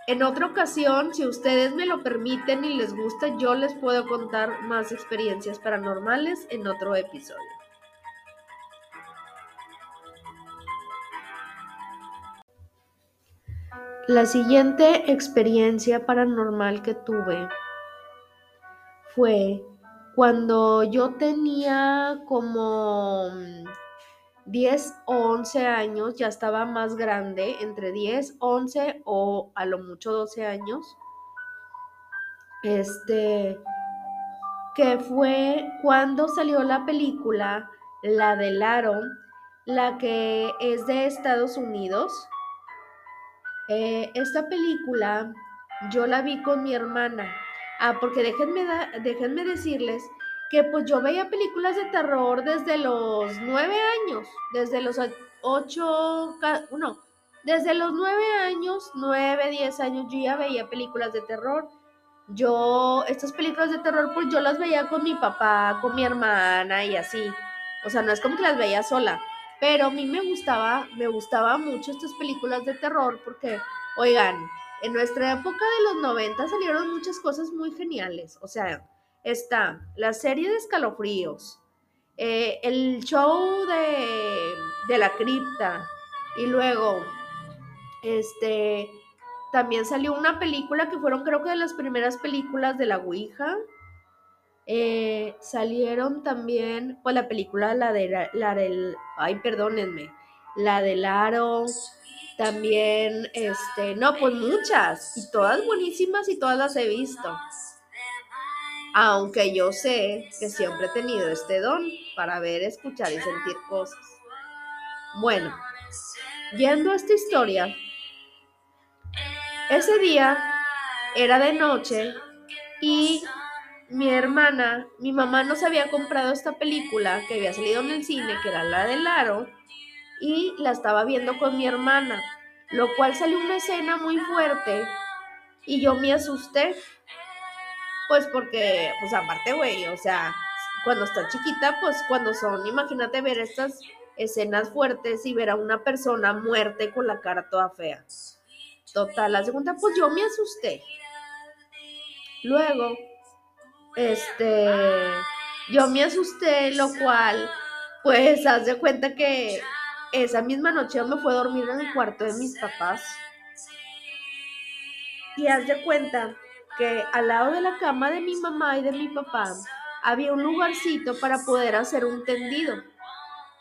en otra ocasión, si ustedes me lo permiten y les gusta, yo les puedo contar más experiencias paranormales en otro episodio. La siguiente experiencia paranormal que tuve fue cuando yo tenía como 10 o 11 años, ya estaba más grande, entre 10, 11 o a lo mucho 12 años. Este, que fue cuando salió la película, la de Laro, la que es de Estados Unidos eh, esta película yo la vi con mi hermana. Ah, porque déjenme, déjenme decirles que pues yo veía películas de terror desde los nueve años, desde los ocho, no, desde los nueve años, nueve, diez años, yo ya veía películas de terror. Yo, estas películas de terror, pues yo las veía con mi papá, con mi hermana y así. O sea, no es como que las veía sola. Pero a mí me gustaba, me gustaba mucho estas películas de terror porque, oigan, en nuestra época de los 90 salieron muchas cosas muy geniales. O sea, está la serie de escalofríos, eh, el show de, de la cripta y luego, este, también salió una película que fueron creo que de las primeras películas de la Ouija. Eh, salieron también, pues la película, la de la ay, perdónenme, la del Aro, también, este, no, pues muchas, y todas buenísimas y todas las he visto. Aunque yo sé que siempre he tenido este don para ver, escuchar y sentir cosas. Bueno, yendo a esta historia, ese día era de noche y mi hermana, mi mamá nos había comprado esta película que había salido en el cine, que era la del aro, y la estaba viendo con mi hermana, lo cual salió una escena muy fuerte y yo me asusté. Pues porque, pues aparte, güey, o sea, cuando está chiquita, pues cuando son, imagínate ver estas escenas fuertes y ver a una persona muerte con la cara toda fea. Total, la segunda, pues yo me asusté. Luego, este, yo me asusté, lo cual, pues, haz de cuenta que esa misma noche me fui a dormir en el cuarto de mis papás. Y haz de cuenta que al lado de la cama de mi mamá y de mi papá había un lugarcito para poder hacer un tendido.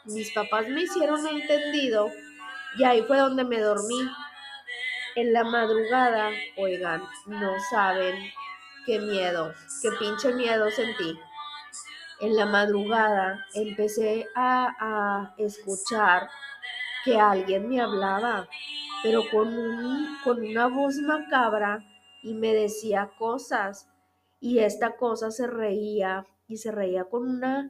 Mis papás me hicieron un tendido y ahí fue donde me dormí. En la madrugada, oigan, no saben qué miedo, qué pinche miedo sentí. En la madrugada empecé a, a escuchar que alguien me hablaba, pero con, un, con una voz macabra y me decía cosas. Y esta cosa se reía y se reía con una,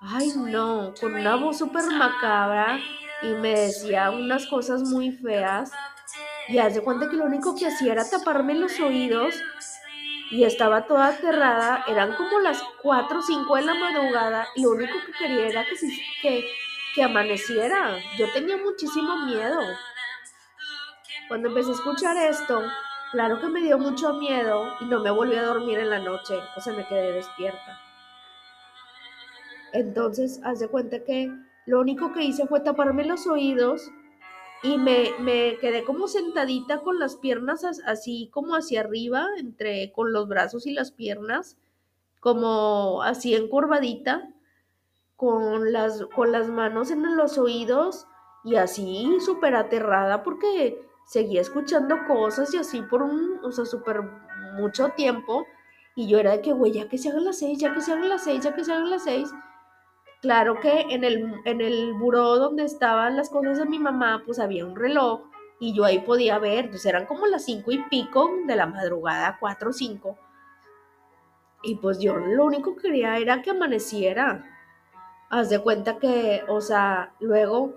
ay no, con una voz súper macabra y me decía unas cosas muy feas. Y hace cuenta que lo único que hacía era taparme los oídos y estaba toda aterrada. Eran como las 4 o 5 de la madrugada y lo único que quería era que, que, que amaneciera. Yo tenía muchísimo miedo. Cuando empecé a escuchar esto, claro que me dio mucho miedo y no me volví a dormir en la noche, o sea, me quedé despierta. Entonces, haz de cuenta que lo único que hice fue taparme los oídos y me, me, quedé como sentadita con las piernas así como hacia arriba, entre con los brazos y las piernas, como así encorvadita, con las, con las manos en los oídos y así súper aterrada porque seguía escuchando cosas y así por un, o sea, súper mucho tiempo. Y yo era de que, güey, ya que se hagan las seis, ya que se hagan las seis, ya que se hagan las seis. Claro que en el, en el buró donde estaban las cosas de mi mamá, pues había un reloj y yo ahí podía ver, pues eran como las cinco y pico de la madrugada, cuatro o cinco. Y pues yo lo único que quería era que amaneciera. Haz de cuenta que, o sea, luego,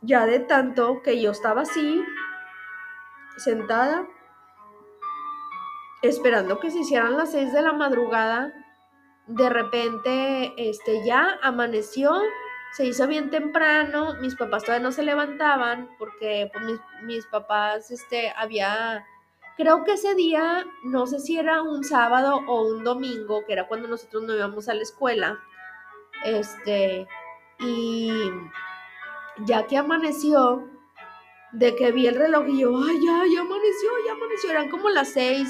ya de tanto que yo estaba así, sentada, esperando que se hicieran las seis de la madrugada, de repente, este, ya amaneció, se hizo bien temprano, mis papás todavía no se levantaban porque pues, mis, mis, papás, este, había, creo que ese día, no sé si era un sábado o un domingo, que era cuando nosotros no íbamos a la escuela, este, y ya que amaneció, de que vi el reloj y yo, ay, ya, ya amaneció, ya amaneció, eran como las seis,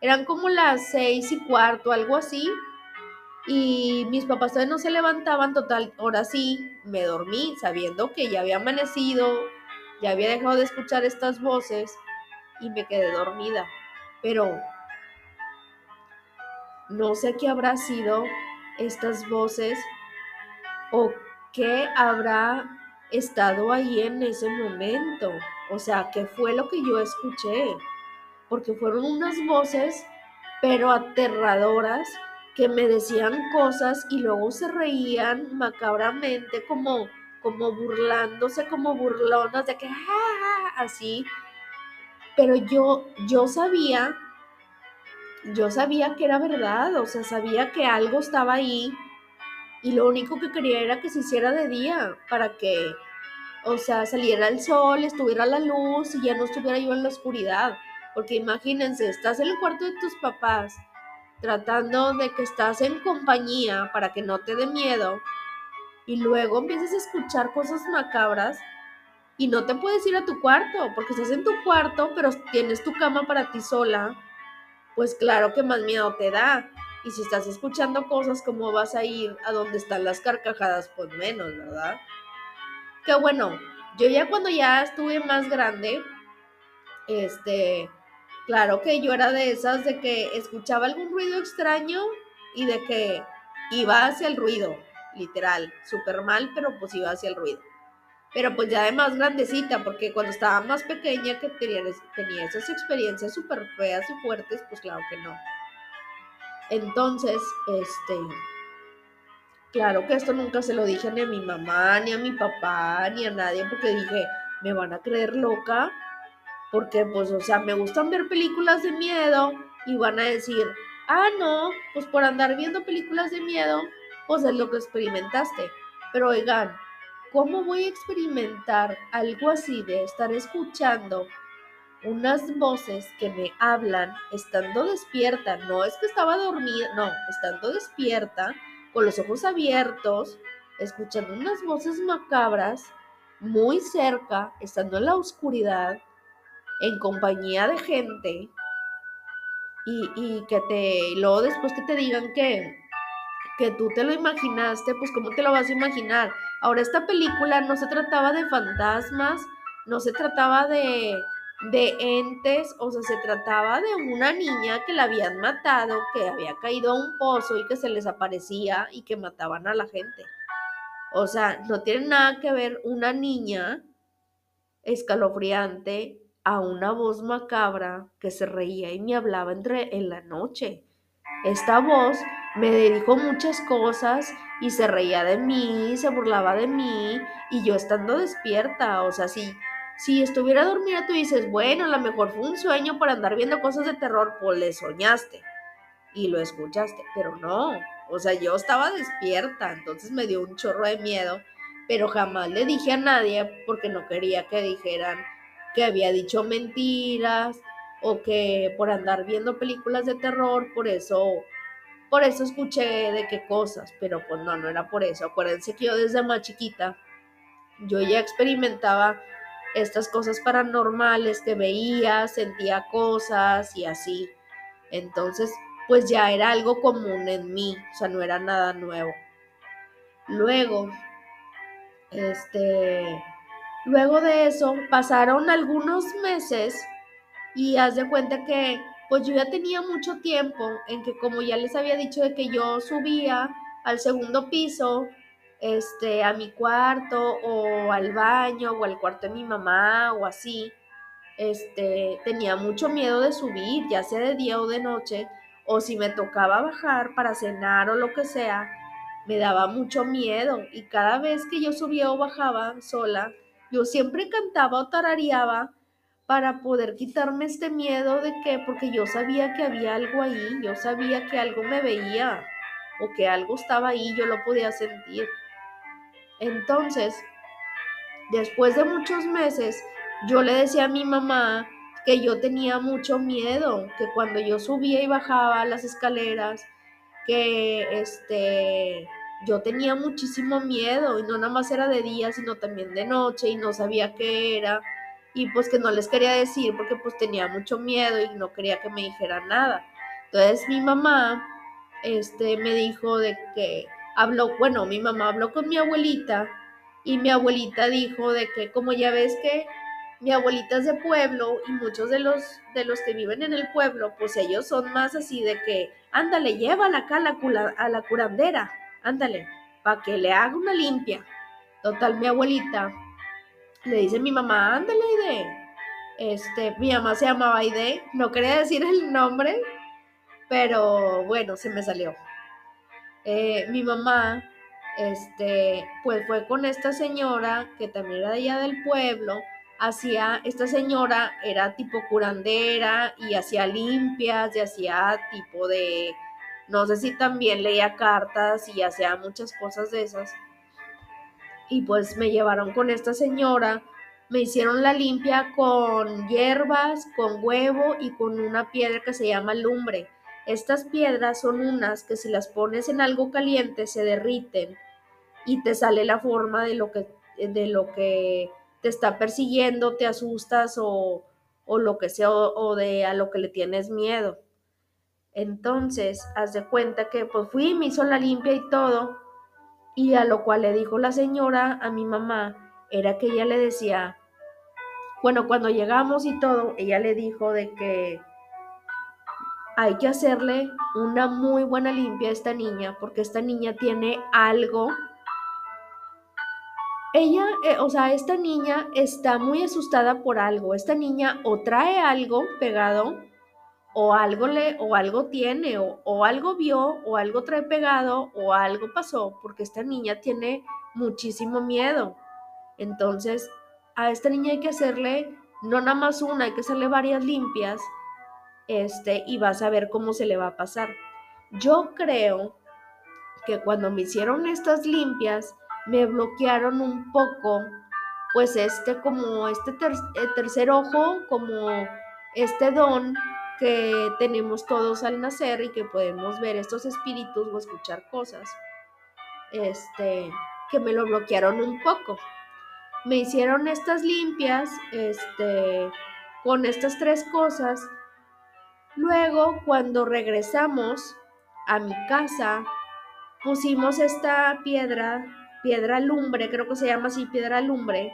eran como las seis y cuarto, algo así, y mis papás todavía no se levantaban, total, ahora sí, me dormí sabiendo que ya había amanecido, ya había dejado de escuchar estas voces y me quedé dormida. Pero no sé qué habrá sido estas voces o qué habrá estado ahí en ese momento. O sea, qué fue lo que yo escuché. Porque fueron unas voces, pero aterradoras que me decían cosas y luego se reían macabramente como como burlándose como burlonas de que así. Pero yo yo sabía yo sabía que era verdad o sea sabía que algo estaba ahí y lo único que quería era que se hiciera de día para que o sea saliera el sol estuviera la luz y ya no estuviera yo en la oscuridad. Porque imagínense estás en el cuarto de tus papás tratando de que estás en compañía para que no te dé miedo y luego empiezas a escuchar cosas macabras y no te puedes ir a tu cuarto porque estás en tu cuarto, pero tienes tu cama para ti sola, pues claro que más miedo te da. Y si estás escuchando cosas, ¿cómo vas a ir a donde están las carcajadas? Pues menos, ¿verdad? Que bueno, yo ya cuando ya estuve más grande, este, claro que yo era de esas de que escuchaba algún ruido extraño y de que iba hacia el ruido, literal, súper mal, pero pues iba hacia el ruido. Pero pues ya de más grandecita, porque cuando estaba más pequeña que tenía, tenía esas experiencias súper feas y fuertes, pues claro que no. Entonces, este, claro que esto nunca se lo dije ni a mi mamá, ni a mi papá, ni a nadie, porque dije, me van a creer loca, porque pues, o sea, me gustan ver películas de miedo y van a decir, ah, no, pues por andar viendo películas de miedo, pues es lo que experimentaste. Pero oigan, ¿cómo voy a experimentar algo así de estar escuchando unas voces que me hablan estando despierta? No es que estaba dormida, no, estando despierta, con los ojos abiertos, escuchando unas voces macabras muy cerca, estando en la oscuridad, en compañía de gente, y, y que te, luego después que te digan que, que tú te lo imaginaste, pues ¿cómo te lo vas a imaginar? Ahora, esta película no se trataba de fantasmas, no se trataba de, de entes, o sea, se trataba de una niña que la habían matado, que había caído a un pozo y que se les aparecía y que mataban a la gente. O sea, no tiene nada que ver una niña escalofriante a una voz macabra que se reía y me hablaba entre en la noche. Esta voz me dijo muchas cosas y se reía de mí, se burlaba de mí y yo estando despierta, o sea, si, si estuviera dormida tú dices, bueno, a lo mejor fue un sueño por andar viendo cosas de terror, pues le soñaste y lo escuchaste, pero no, o sea, yo estaba despierta, entonces me dio un chorro de miedo, pero jamás le dije a nadie porque no quería que dijeran que había dicho mentiras o que por andar viendo películas de terror, por eso por eso escuché de qué cosas, pero pues no, no era por eso. Acuérdense que yo desde más chiquita, yo ya experimentaba estas cosas paranormales que veía, sentía cosas y así. Entonces, pues ya era algo común en mí, o sea, no era nada nuevo. Luego, este, luego de eso, pasaron algunos meses y haz de cuenta que pues yo ya tenía mucho tiempo en que como ya les había dicho de que yo subía al segundo piso, este, a mi cuarto o al baño o al cuarto de mi mamá o así, este, tenía mucho miedo de subir, ya sea de día o de noche, o si me tocaba bajar para cenar o lo que sea, me daba mucho miedo. Y cada vez que yo subía o bajaba sola, yo siempre cantaba o tarareaba para poder quitarme este miedo de que, porque yo sabía que había algo ahí, yo sabía que algo me veía o que algo estaba ahí, yo lo podía sentir. Entonces, después de muchos meses, yo le decía a mi mamá que yo tenía mucho miedo, que cuando yo subía y bajaba las escaleras, que este yo tenía muchísimo miedo y no nada más era de día, sino también de noche y no sabía qué era y pues que no les quería decir porque pues tenía mucho miedo y no quería que me dijeran nada. Entonces mi mamá este me dijo de que habló, bueno, mi mamá habló con mi abuelita y mi abuelita dijo de que como ya ves que mi abuelita es de pueblo y muchos de los de los que viven en el pueblo, pues ellos son más así de que ándale, llévala acá a la, a la curandera, ándale, para que le haga una limpia. Total, mi abuelita le dice mi mamá, ándale, Aide. Este, mi mamá se llamaba Aide, no quería decir el nombre, pero bueno, se me salió. Eh, mi mamá, este, pues fue con esta señora que también era de allá del pueblo, hacía, esta señora era tipo curandera y hacía limpias y hacía tipo de, no sé si también leía cartas y hacía muchas cosas de esas y pues me llevaron con esta señora, me hicieron la limpia con hierbas, con huevo y con una piedra que se llama lumbre. Estas piedras son unas que si las pones en algo caliente se derriten y te sale la forma de lo que, de lo que te está persiguiendo, te asustas o, o lo que sea, o, de a lo que le tienes miedo. Entonces, haz de cuenta que pues fui, me hizo la limpia y todo, y a lo cual le dijo la señora a mi mamá, era que ella le decía, bueno, cuando llegamos y todo, ella le dijo de que hay que hacerle una muy buena limpia a esta niña, porque esta niña tiene algo ella, eh, o sea, esta niña está muy asustada por algo. Esta niña o trae algo pegado, o algo le, o algo tiene, o, o algo vio, o algo trae pegado, o algo pasó, porque esta niña tiene muchísimo miedo. Entonces, a esta niña hay que hacerle no nada más una, hay que hacerle varias limpias, este, y vas a ver cómo se le va a pasar. Yo creo que cuando me hicieron estas limpias, me bloquearon un poco, pues este como este eh, tercer ojo, como este don que tenemos todos al nacer y que podemos ver estos espíritus o escuchar cosas, este, que me lo bloquearon un poco. Me hicieron estas limpias, este, con estas tres cosas. Luego, cuando regresamos a mi casa, pusimos esta piedra piedra lumbre, creo que se llama así, piedra lumbre,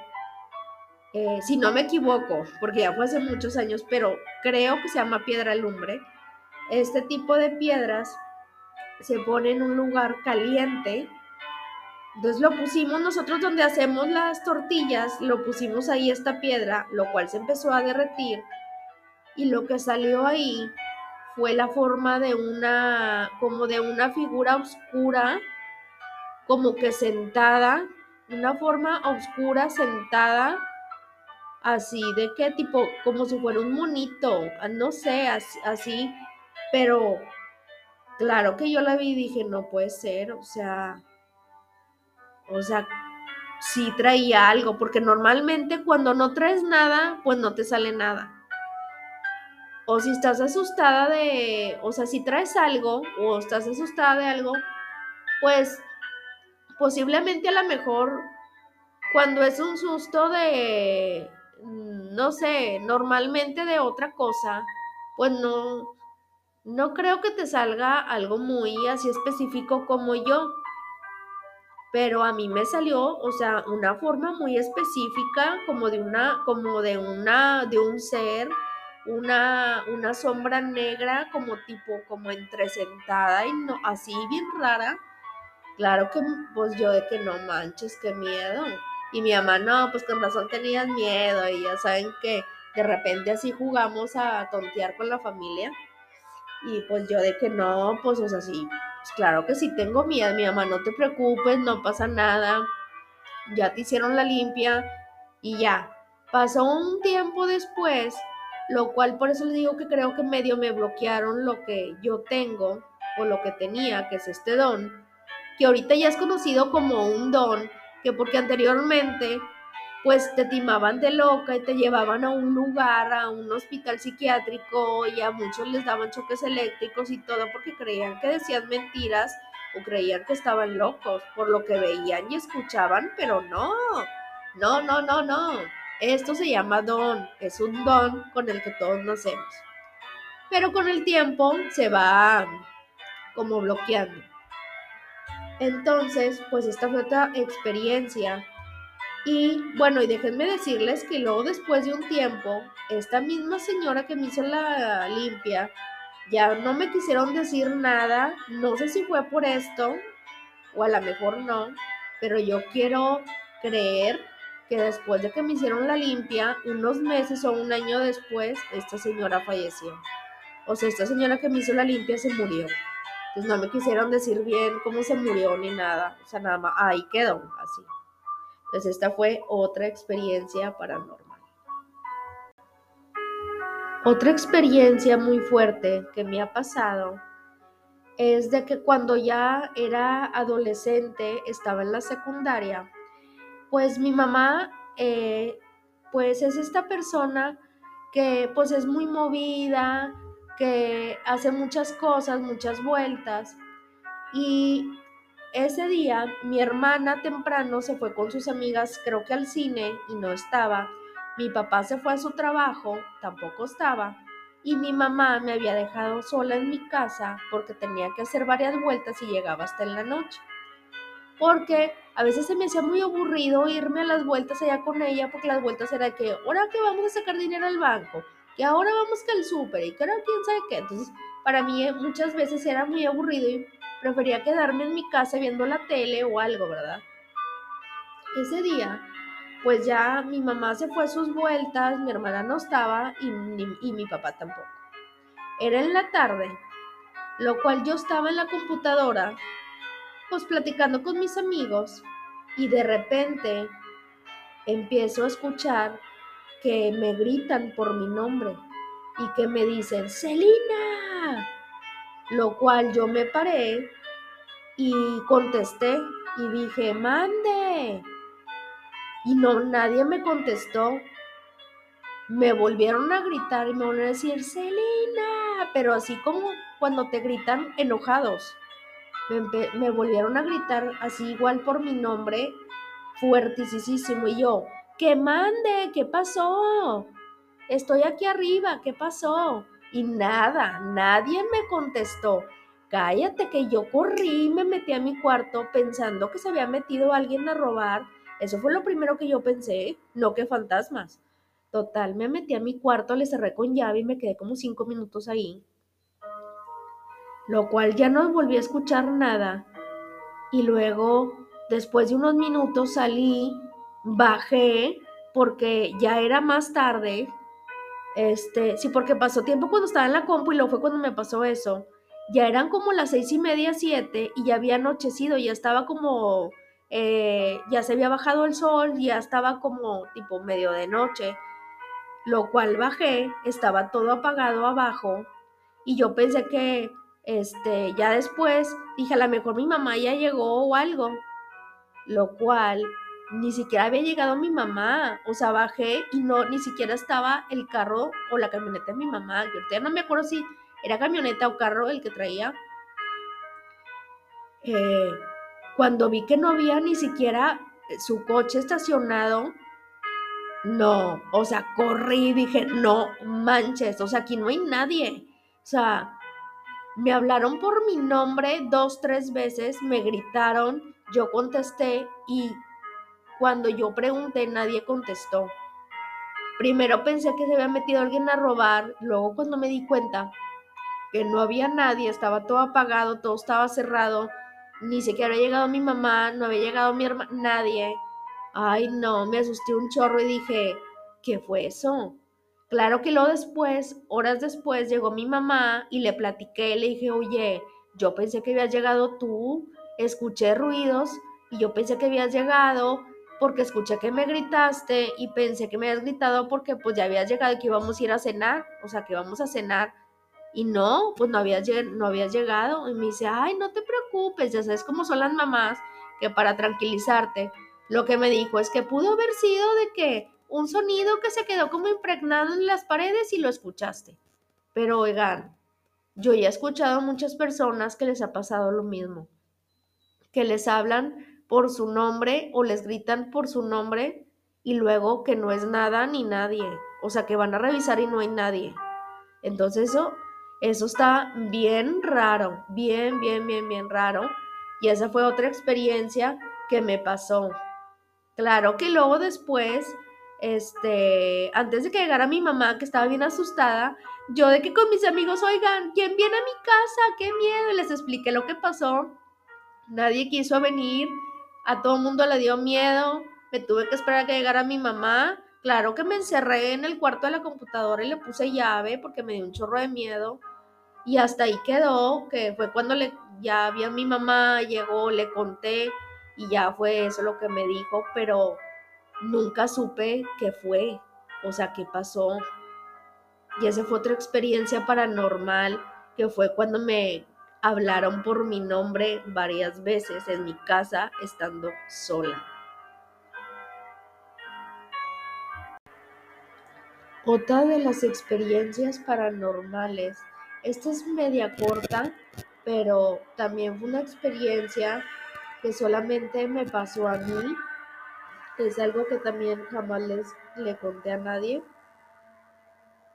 eh, si no me equivoco, porque ya fue hace muchos años, pero creo que se llama piedra lumbre. Este tipo de piedras se pone en un lugar caliente. Entonces lo pusimos nosotros donde hacemos las tortillas, lo pusimos ahí esta piedra, lo cual se empezó a derretir y lo que salió ahí fue la forma de una, como de una figura oscura como que sentada, una forma oscura sentada, así de qué tipo, como si fuera un monito, ah, no sé, así, pero claro que yo la vi y dije, no puede ser, o sea, o sea, sí traía algo, porque normalmente cuando no traes nada, pues no te sale nada. O si estás asustada de, o sea, si traes algo o estás asustada de algo, pues posiblemente a lo mejor cuando es un susto de, no sé, normalmente de otra cosa, pues no, no creo que te salga algo muy así específico como yo. Pero a mí me salió, o sea, una forma muy específica, como de una, como de una, de un ser, una, una sombra negra, como tipo, como entresentada y no, así bien rara Claro que, pues yo de que no manches, qué miedo. Y mi mamá, no, pues con razón tenías miedo. Y ya saben que de repente así jugamos a tontear con la familia. Y pues yo de que no, pues o sea, sí, pues claro que sí tengo miedo. Mi mamá, no te preocupes, no pasa nada. Ya te hicieron la limpia y ya. Pasó un tiempo después, lo cual por eso les digo que creo que medio me bloquearon lo que yo tengo o lo que tenía, que es este don que ahorita ya es conocido como un don, que porque anteriormente pues te timaban de loca y te llevaban a un lugar, a un hospital psiquiátrico y a muchos les daban choques eléctricos y todo porque creían que decían mentiras o creían que estaban locos por lo que veían y escuchaban, pero no, no, no, no, no. Esto se llama don, es un don con el que todos nacemos. Pero con el tiempo se va como bloqueando. Entonces, pues esta fue otra experiencia. Y bueno, y déjenme decirles que luego después de un tiempo, esta misma señora que me hizo la limpia, ya no me quisieron decir nada, no sé si fue por esto, o a lo mejor no, pero yo quiero creer que después de que me hicieron la limpia, unos meses o un año después, esta señora falleció. O sea, esta señora que me hizo la limpia se murió. Pues no me quisieron decir bien cómo se murió ni nada. O sea, nada más ahí quedó, así. Entonces esta fue otra experiencia paranormal. Otra experiencia muy fuerte que me ha pasado es de que cuando ya era adolescente, estaba en la secundaria, pues mi mamá, eh, pues es esta persona que pues es muy movida, que hace muchas cosas, muchas vueltas. Y ese día mi hermana temprano se fue con sus amigas, creo que al cine, y no estaba. Mi papá se fue a su trabajo, tampoco estaba. Y mi mamá me había dejado sola en mi casa porque tenía que hacer varias vueltas y llegaba hasta en la noche. Porque a veces se me hacía muy aburrido irme a las vueltas allá con ella porque las vueltas era que ahora que vamos a sacar dinero al banco, que ahora vamos que al súper y que ahora quién sabe qué. Entonces, para mí eh, muchas veces era muy aburrido y prefería quedarme en mi casa viendo la tele o algo, ¿verdad? Ese día, pues ya mi mamá se fue a sus vueltas, mi hermana no estaba y, y mi papá tampoco. Era en la tarde, lo cual yo estaba en la computadora, pues platicando con mis amigos y de repente empiezo a escuchar que me gritan por mi nombre y que me dicen, Celina, lo cual yo me paré y contesté y dije, mande. Y no, nadie me contestó. Me volvieron a gritar y me volvieron a decir, Celina, pero así como cuando te gritan enojados. Me, me volvieron a gritar así igual por mi nombre, fuertísimo. Y yo, que mande, ¿qué pasó? Estoy aquí arriba, ¿qué pasó? Y nada, nadie me contestó. Cállate que yo corrí y me metí a mi cuarto pensando que se había metido alguien a robar. Eso fue lo primero que yo pensé, no que fantasmas. Total, me metí a mi cuarto, le cerré con llave y me quedé como cinco minutos ahí. Lo cual ya no volví a escuchar nada. Y luego, después de unos minutos, salí, bajé, porque ya era más tarde este, sí, porque pasó tiempo cuando estaba en la compu y luego fue cuando me pasó eso. Ya eran como las seis y media, siete, y ya había anochecido, ya estaba como, eh, ya se había bajado el sol, ya estaba como tipo medio de noche. Lo cual bajé, estaba todo apagado abajo, y yo pensé que, este, ya después, dije, a lo mejor mi mamá ya llegó o algo. Lo cual ni siquiera había llegado mi mamá. O sea, bajé y no, ni siquiera estaba el carro o la camioneta de mi mamá. Yo ya no me acuerdo si era camioneta o carro el que traía. Eh, cuando vi que no había ni siquiera su coche estacionado, no, o sea, corrí y dije, no manches, o sea, aquí no hay nadie. O sea, me hablaron por mi nombre dos, tres veces, me gritaron, yo contesté y cuando yo pregunté, nadie contestó. Primero pensé que se había metido alguien a robar, luego cuando me di cuenta que no había nadie, estaba todo apagado, todo estaba cerrado, ni siquiera había llegado mi mamá, no había llegado mi hermana, nadie. Ay, no, me asusté un chorro y dije, ¿qué fue eso? Claro que luego después, horas después, llegó mi mamá y le platiqué, le dije, oye, yo pensé que habías llegado tú, escuché ruidos y yo pensé que habías llegado, porque escuché que me gritaste y pensé que me habías gritado porque pues ya habías llegado y que íbamos a ir a cenar, o sea, que íbamos a cenar. Y no, pues no habías, no habías llegado. Y me dice, ay, no te preocupes, ya sabes cómo son las mamás, que para tranquilizarte, lo que me dijo es que pudo haber sido de que un sonido que se quedó como impregnado en las paredes y lo escuchaste. Pero oigan, yo ya he escuchado a muchas personas que les ha pasado lo mismo, que les hablan por su nombre o les gritan por su nombre y luego que no es nada ni nadie. O sea, que van a revisar y no hay nadie. Entonces eso, eso está bien raro, bien, bien, bien, bien raro. Y esa fue otra experiencia que me pasó. Claro que luego después, este, antes de que llegara mi mamá, que estaba bien asustada, yo de que con mis amigos, oigan, ¿quién viene a mi casa? ¡Qué miedo! Y les expliqué lo que pasó. Nadie quiso venir a todo mundo le dio miedo, me tuve que esperar a que llegara mi mamá. Claro que me encerré en el cuarto de la computadora y le puse llave porque me dio un chorro de miedo. Y hasta ahí quedó, que fue cuando le, ya vi mi mamá, llegó, le conté y ya fue eso lo que me dijo, pero nunca supe qué fue, o sea, qué pasó. Y esa fue otra experiencia paranormal, que fue cuando me hablaron por mi nombre varias veces en mi casa estando sola. Otra de las experiencias paranormales, esta es media corta, pero también fue una experiencia que solamente me pasó a mí. Es algo que también jamás les le conté a nadie.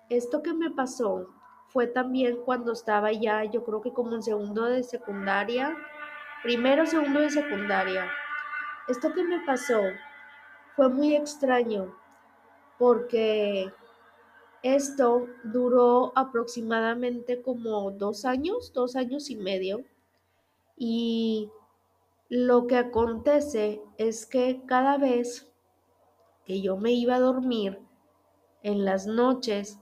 Esto que me pasó fue también cuando estaba ya, yo creo que como en segundo de secundaria, primero segundo de secundaria. Esto que me pasó fue muy extraño porque esto duró aproximadamente como dos años, dos años y medio. Y lo que acontece es que cada vez que yo me iba a dormir en las noches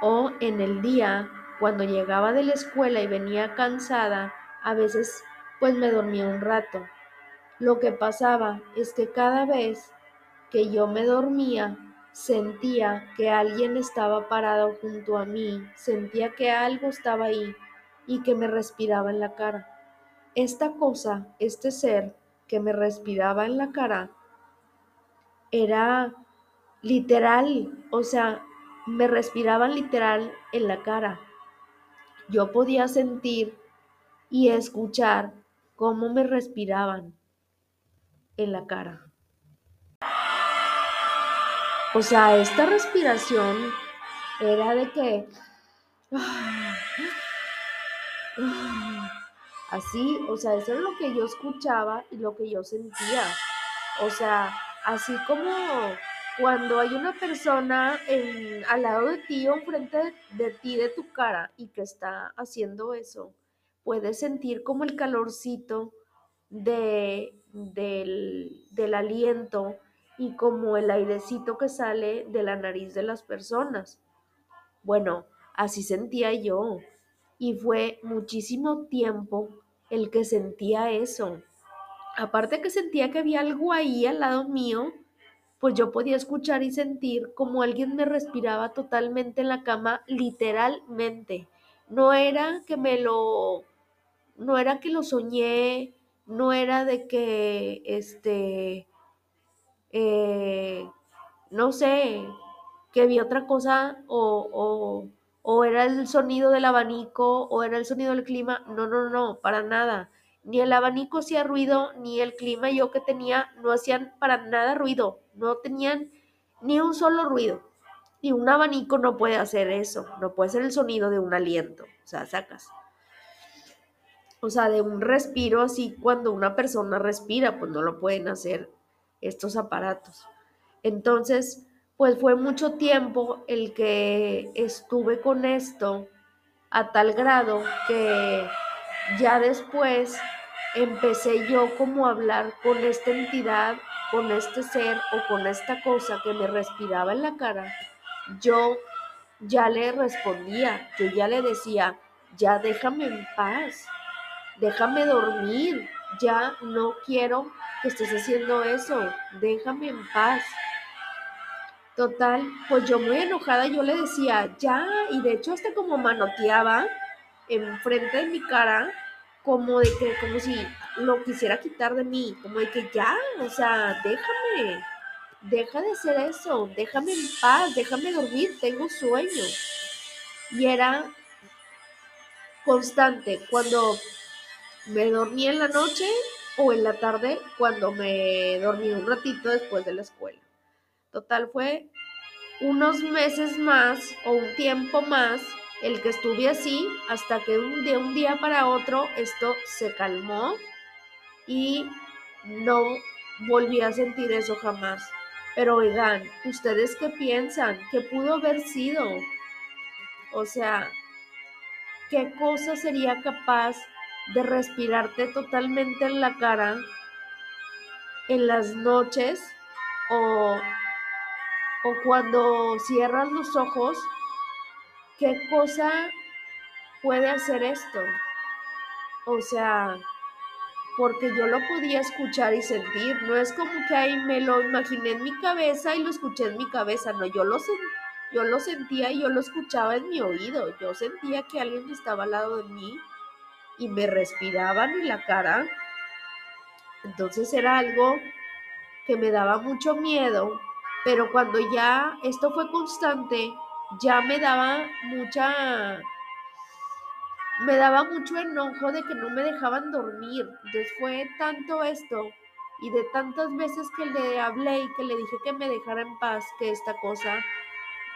o en el día, cuando llegaba de la escuela y venía cansada, a veces pues me dormía un rato. Lo que pasaba es que cada vez que yo me dormía, sentía que alguien estaba parado junto a mí, sentía que algo estaba ahí y que me respiraba en la cara. Esta cosa, este ser que me respiraba en la cara, era literal, o sea, me respiraban literal en la cara. Yo podía sentir y escuchar cómo me respiraban en la cara. O sea, esta respiración era de que... Así, o sea, eso es lo que yo escuchaba y lo que yo sentía. O sea, así como cuando hay una persona al lado de ti o enfrente de, de ti, de tu cara, y que está haciendo eso, puedes sentir como el calorcito de, del, del aliento y como el airecito que sale de la nariz de las personas. Bueno, así sentía yo. Y fue muchísimo tiempo el que sentía eso. Aparte que sentía que había algo ahí al lado mío, pues yo podía escuchar y sentir como alguien me respiraba totalmente en la cama, literalmente. No era que me lo, no era que lo soñé, no era de que, este, eh, no sé, que vi otra cosa o, o, o, era el sonido del abanico o era el sonido del clima. No, no, no, para nada. Ni el abanico hacía ruido, ni el clima yo que tenía no hacían para nada ruido. No tenían ni un solo ruido. Y un abanico no puede hacer eso. No puede ser el sonido de un aliento. O sea, sacas. O sea, de un respiro así cuando una persona respira, pues no lo pueden hacer estos aparatos. Entonces, pues fue mucho tiempo el que estuve con esto a tal grado que ya después empecé yo como a hablar con esta entidad, con este ser o con esta cosa que me respiraba en la cara. Yo ya le respondía, yo ya le decía, ya déjame en paz, déjame dormir, ya no quiero que estés haciendo eso, déjame en paz. Total, pues yo muy enojada yo le decía, ya, y de hecho hasta como manoteaba enfrente de mi cara, como de que, como si lo quisiera quitar de mí, como de que ya, o sea, déjame, deja de hacer eso, déjame en paz, déjame dormir, tengo sueño. Y era constante, cuando me dormía en la noche, o en la tarde cuando me dormí un ratito después de la escuela. Total fue unos meses más o un tiempo más el que estuve así hasta que de un día para otro esto se calmó y no volví a sentir eso jamás. Pero oigan, ¿ustedes qué piensan? ¿Qué pudo haber sido? O sea, ¿qué cosa sería capaz de respirarte totalmente en la cara en las noches o, o cuando cierras los ojos, ¿qué cosa puede hacer esto? O sea, porque yo lo podía escuchar y sentir, no es como que ahí me lo imaginé en mi cabeza y lo escuché en mi cabeza, no, yo lo, yo lo sentía y yo lo escuchaba en mi oído, yo sentía que alguien estaba al lado de mí y me respiraban en la cara. Entonces era algo que me daba mucho miedo, pero cuando ya esto fue constante, ya me daba mucha, me daba mucho enojo de que no me dejaban dormir. Entonces fue tanto esto y de tantas veces que le hablé y que le dije que me dejara en paz que esta cosa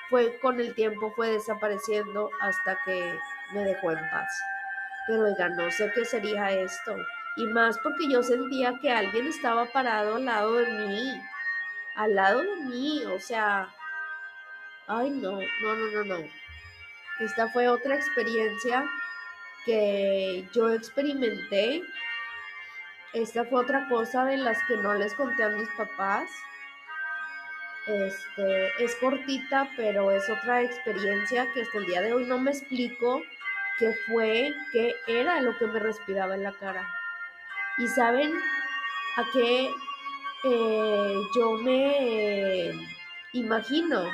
fue con el tiempo fue desapareciendo hasta que me dejó en paz. Pero oiga, no sé qué sería esto. Y más porque yo sentía que alguien estaba parado al lado de mí. Al lado de mí. O sea. Ay, no, no, no, no, no. Esta fue otra experiencia que yo experimenté. Esta fue otra cosa de las que no les conté a mis papás. Este, es cortita, pero es otra experiencia que hasta el día de hoy no me explico qué fue, qué era lo que me respiraba en la cara. Y saben a qué eh, yo me imagino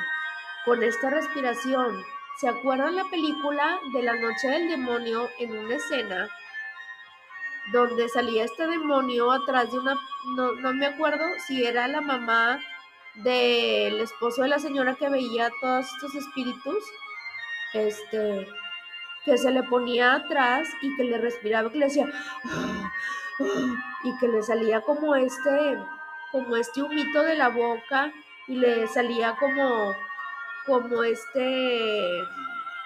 con esta respiración. ¿Se acuerdan la película de la noche del demonio en una escena donde salía este demonio atrás de una, no, no me acuerdo si era la mamá del esposo de la señora que veía todos estos espíritus, este, que se le ponía atrás y que le respiraba, que le decía, y que le salía como este, como este humito de la boca y le salía como, como este,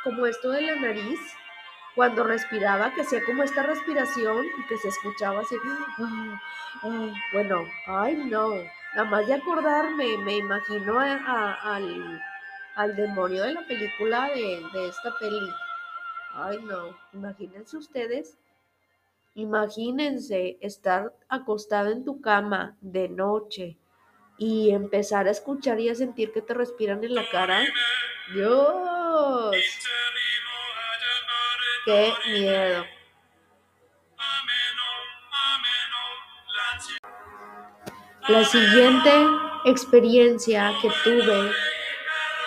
como esto de la nariz cuando respiraba, que hacía como esta respiración y que se escuchaba así, bueno, ay no, nada más de acordarme, me imagino al, al, demonio de la película de, de esta peli. Ay no, imagínense ustedes Imagínense estar acostado en tu cama de noche y empezar a escuchar y a sentir que te respiran en la cara. Dios, qué miedo. La siguiente experiencia que tuve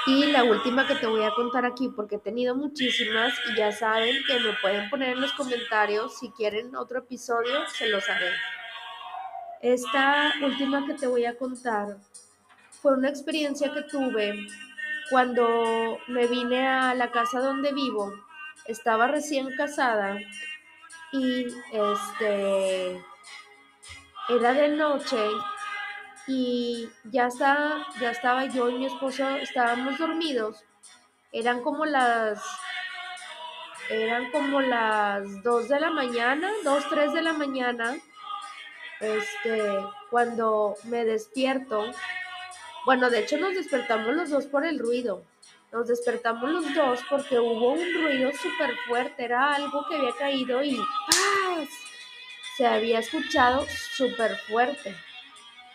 y la última que te voy a contar aquí, porque he tenido muchísimas y ya saben que me pueden poner en los comentarios si quieren otro episodio, se los haré. Esta última que te voy a contar fue una experiencia que tuve cuando me vine a la casa donde vivo. Estaba recién casada y este era de noche y ya, está, ya estaba yo y mi esposo, estábamos dormidos. Eran como las, eran como las 2 de la mañana, 2, 3 de la mañana, este, cuando me despierto. Bueno, de hecho nos despertamos los dos por el ruido. Nos despertamos los dos porque hubo un ruido súper fuerte, era algo que había caído y ¡paz! se había escuchado súper fuerte.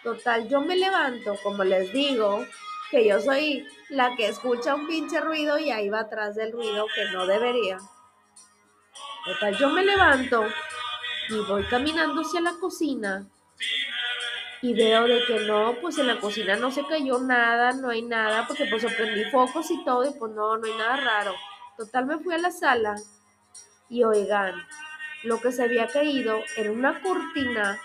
Total, yo me levanto, como les digo, que yo soy la que escucha un pinche ruido y ahí va atrás del ruido que no debería. Total, yo me levanto y voy caminando hacia la cocina y veo de que no, pues en la cocina no se cayó nada, no hay nada, porque pues prendí focos y todo y pues no, no hay nada raro. Total, me fui a la sala y oigan, lo que se había caído era una cortina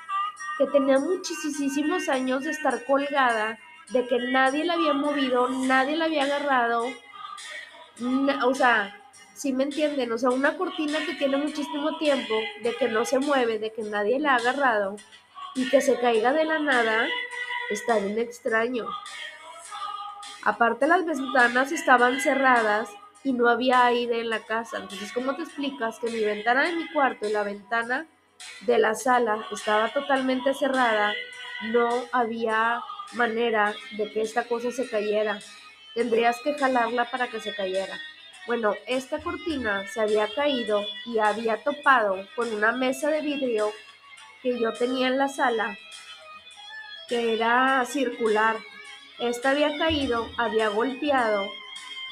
que tenía muchísimos años de estar colgada, de que nadie la había movido, nadie la había agarrado. o sea, si me entienden, o sea, una cortina que tiene muchísimo tiempo, de que no se mueve, de que nadie la ha agarrado y que se caiga de la nada, está bien extraño. Aparte las ventanas estaban cerradas y no había aire en la casa. Entonces, ¿cómo te explicas que mi ventana de mi cuarto y la ventana de la sala estaba totalmente cerrada, no había manera de que esta cosa se cayera. Tendrías que jalarla para que se cayera. Bueno, esta cortina se había caído y había topado con una mesa de vidrio que yo tenía en la sala, que era circular. Esta había caído, había golpeado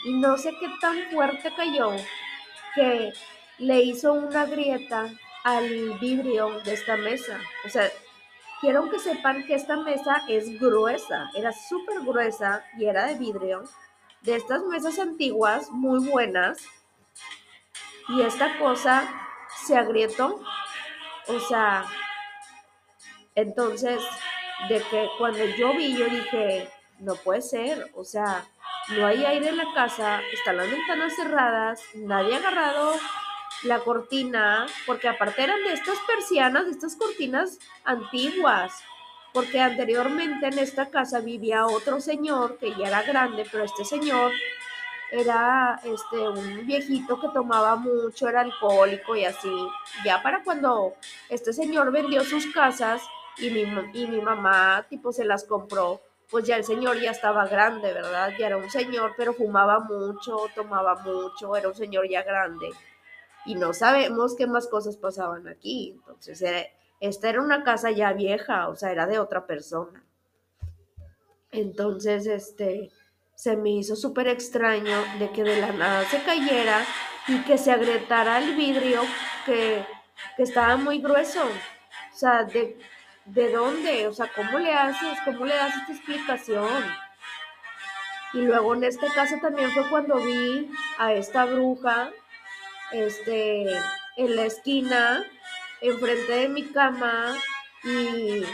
y no sé qué tan fuerte cayó que le hizo una grieta al vidrio de esta mesa. O sea, quiero que sepan que esta mesa es gruesa, era súper gruesa y era de vidrio. De estas mesas antiguas, muy buenas. Y esta cosa se agrietó. O sea, entonces, de que cuando yo vi, yo dije, no puede ser. O sea, no hay aire en la casa, están las ventanas cerradas, nadie ha agarrado la cortina, porque aparte eran de estas persianas, de estas cortinas antiguas, porque anteriormente en esta casa vivía otro señor que ya era grande, pero este señor era este un viejito que tomaba mucho, era alcohólico y así. Ya para cuando este señor vendió sus casas y mi, y mi mamá tipo se las compró, pues ya el señor ya estaba grande, ¿verdad? Ya era un señor, pero fumaba mucho, tomaba mucho, era un señor ya grande. Y no sabemos qué más cosas pasaban aquí. Entonces, esta era una casa ya vieja, o sea, era de otra persona. Entonces, este, se me hizo súper extraño de que de la nada se cayera y que se agrietara el vidrio que, que estaba muy grueso. O sea, de, ¿de dónde? O sea, ¿cómo le haces? ¿Cómo le das esta explicación? Y luego en este caso también fue cuando vi a esta bruja este, en la esquina, enfrente de mi cama y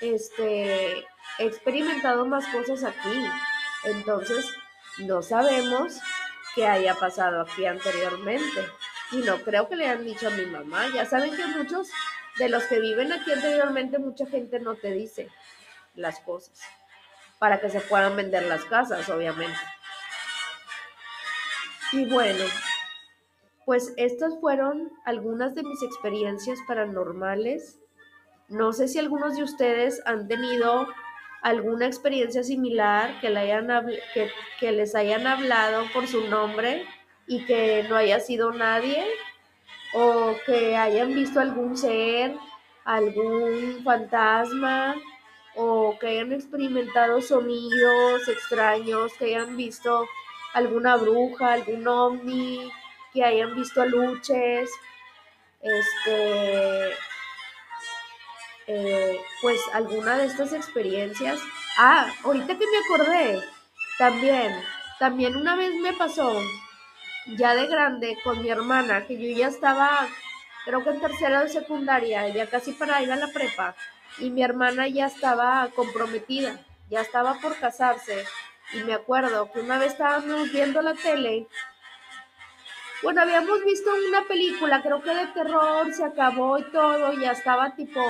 este, he experimentado más cosas aquí. Entonces, no sabemos qué haya pasado aquí anteriormente. Y no creo que le hayan dicho a mi mamá. Ya saben que muchos de los que viven aquí anteriormente, mucha gente no te dice las cosas para que se puedan vender las casas, obviamente. Y bueno, pues estas fueron algunas de mis experiencias paranormales. No sé si algunos de ustedes han tenido alguna experiencia similar que, hayan, que, que les hayan hablado por su nombre y que no haya sido nadie o que hayan visto algún ser, algún fantasma o que hayan experimentado sonidos extraños, que hayan visto alguna bruja, algún ovni, que hayan visto luches, este, eh, pues alguna de estas experiencias. Ah, ahorita que me acordé, también, también una vez me pasó, ya de grande, con mi hermana, que yo ya estaba, creo que en tercera de secundaria, ya casi para ir a la prepa, y mi hermana ya estaba comprometida, ya estaba por casarse. Y me acuerdo que una vez estábamos viendo la tele bueno, habíamos visto una película, creo que de terror, se acabó y todo, ya estaba tipo,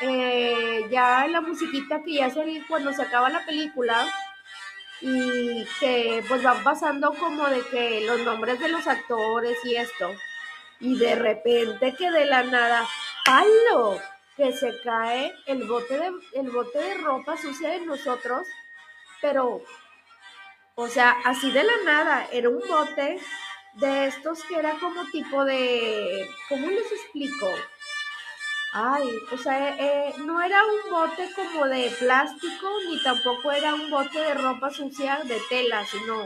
eh, ya la musiquita que ya se, cuando se acaba la película y que pues van pasando como de que los nombres de los actores y esto, y de repente que de la nada, ¡palo! que se cae el bote de, el bote de ropa sucia de nosotros, pero, o sea, así de la nada, era un bote de estos que era como tipo de, ¿cómo les explico? Ay, o sea, eh, no era un bote como de plástico, ni tampoco era un bote de ropa sucia de tela, sino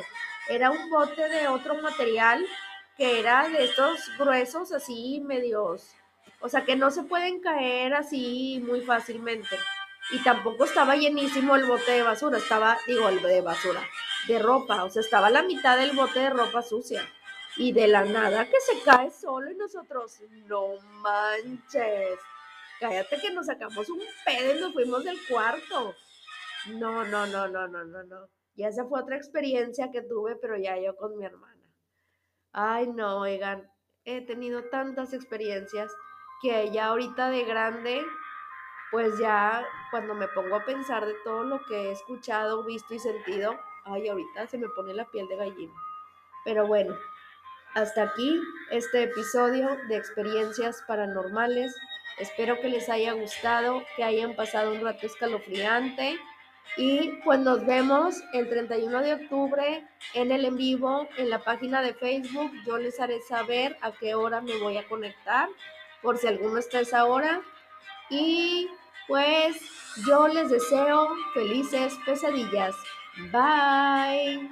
era un bote de otro material que era de estos gruesos así medios, o sea, que no se pueden caer así muy fácilmente. Y tampoco estaba llenísimo el bote de basura, estaba, digo, el de basura, de ropa, o sea, estaba la mitad del bote de ropa sucia y de la nada que se cae solo y nosotros, no manches, cállate que nos sacamos un pedo y nos fuimos del cuarto. No, no, no, no, no, no, no. Y esa fue otra experiencia que tuve, pero ya yo con mi hermana. Ay, no, oigan, he tenido tantas experiencias que ya ahorita de grande, pues ya cuando me pongo a pensar de todo lo que he escuchado, visto y sentido, ay, ahorita se me pone la piel de gallina. Pero bueno, hasta aquí este episodio de experiencias paranormales. Espero que les haya gustado, que hayan pasado un rato escalofriante. Y pues nos vemos el 31 de octubre en el en vivo en la página de Facebook. Yo les haré saber a qué hora me voy a conectar, por si alguno está a esa hora. Y pues yo les deseo felices pesadillas. Bye.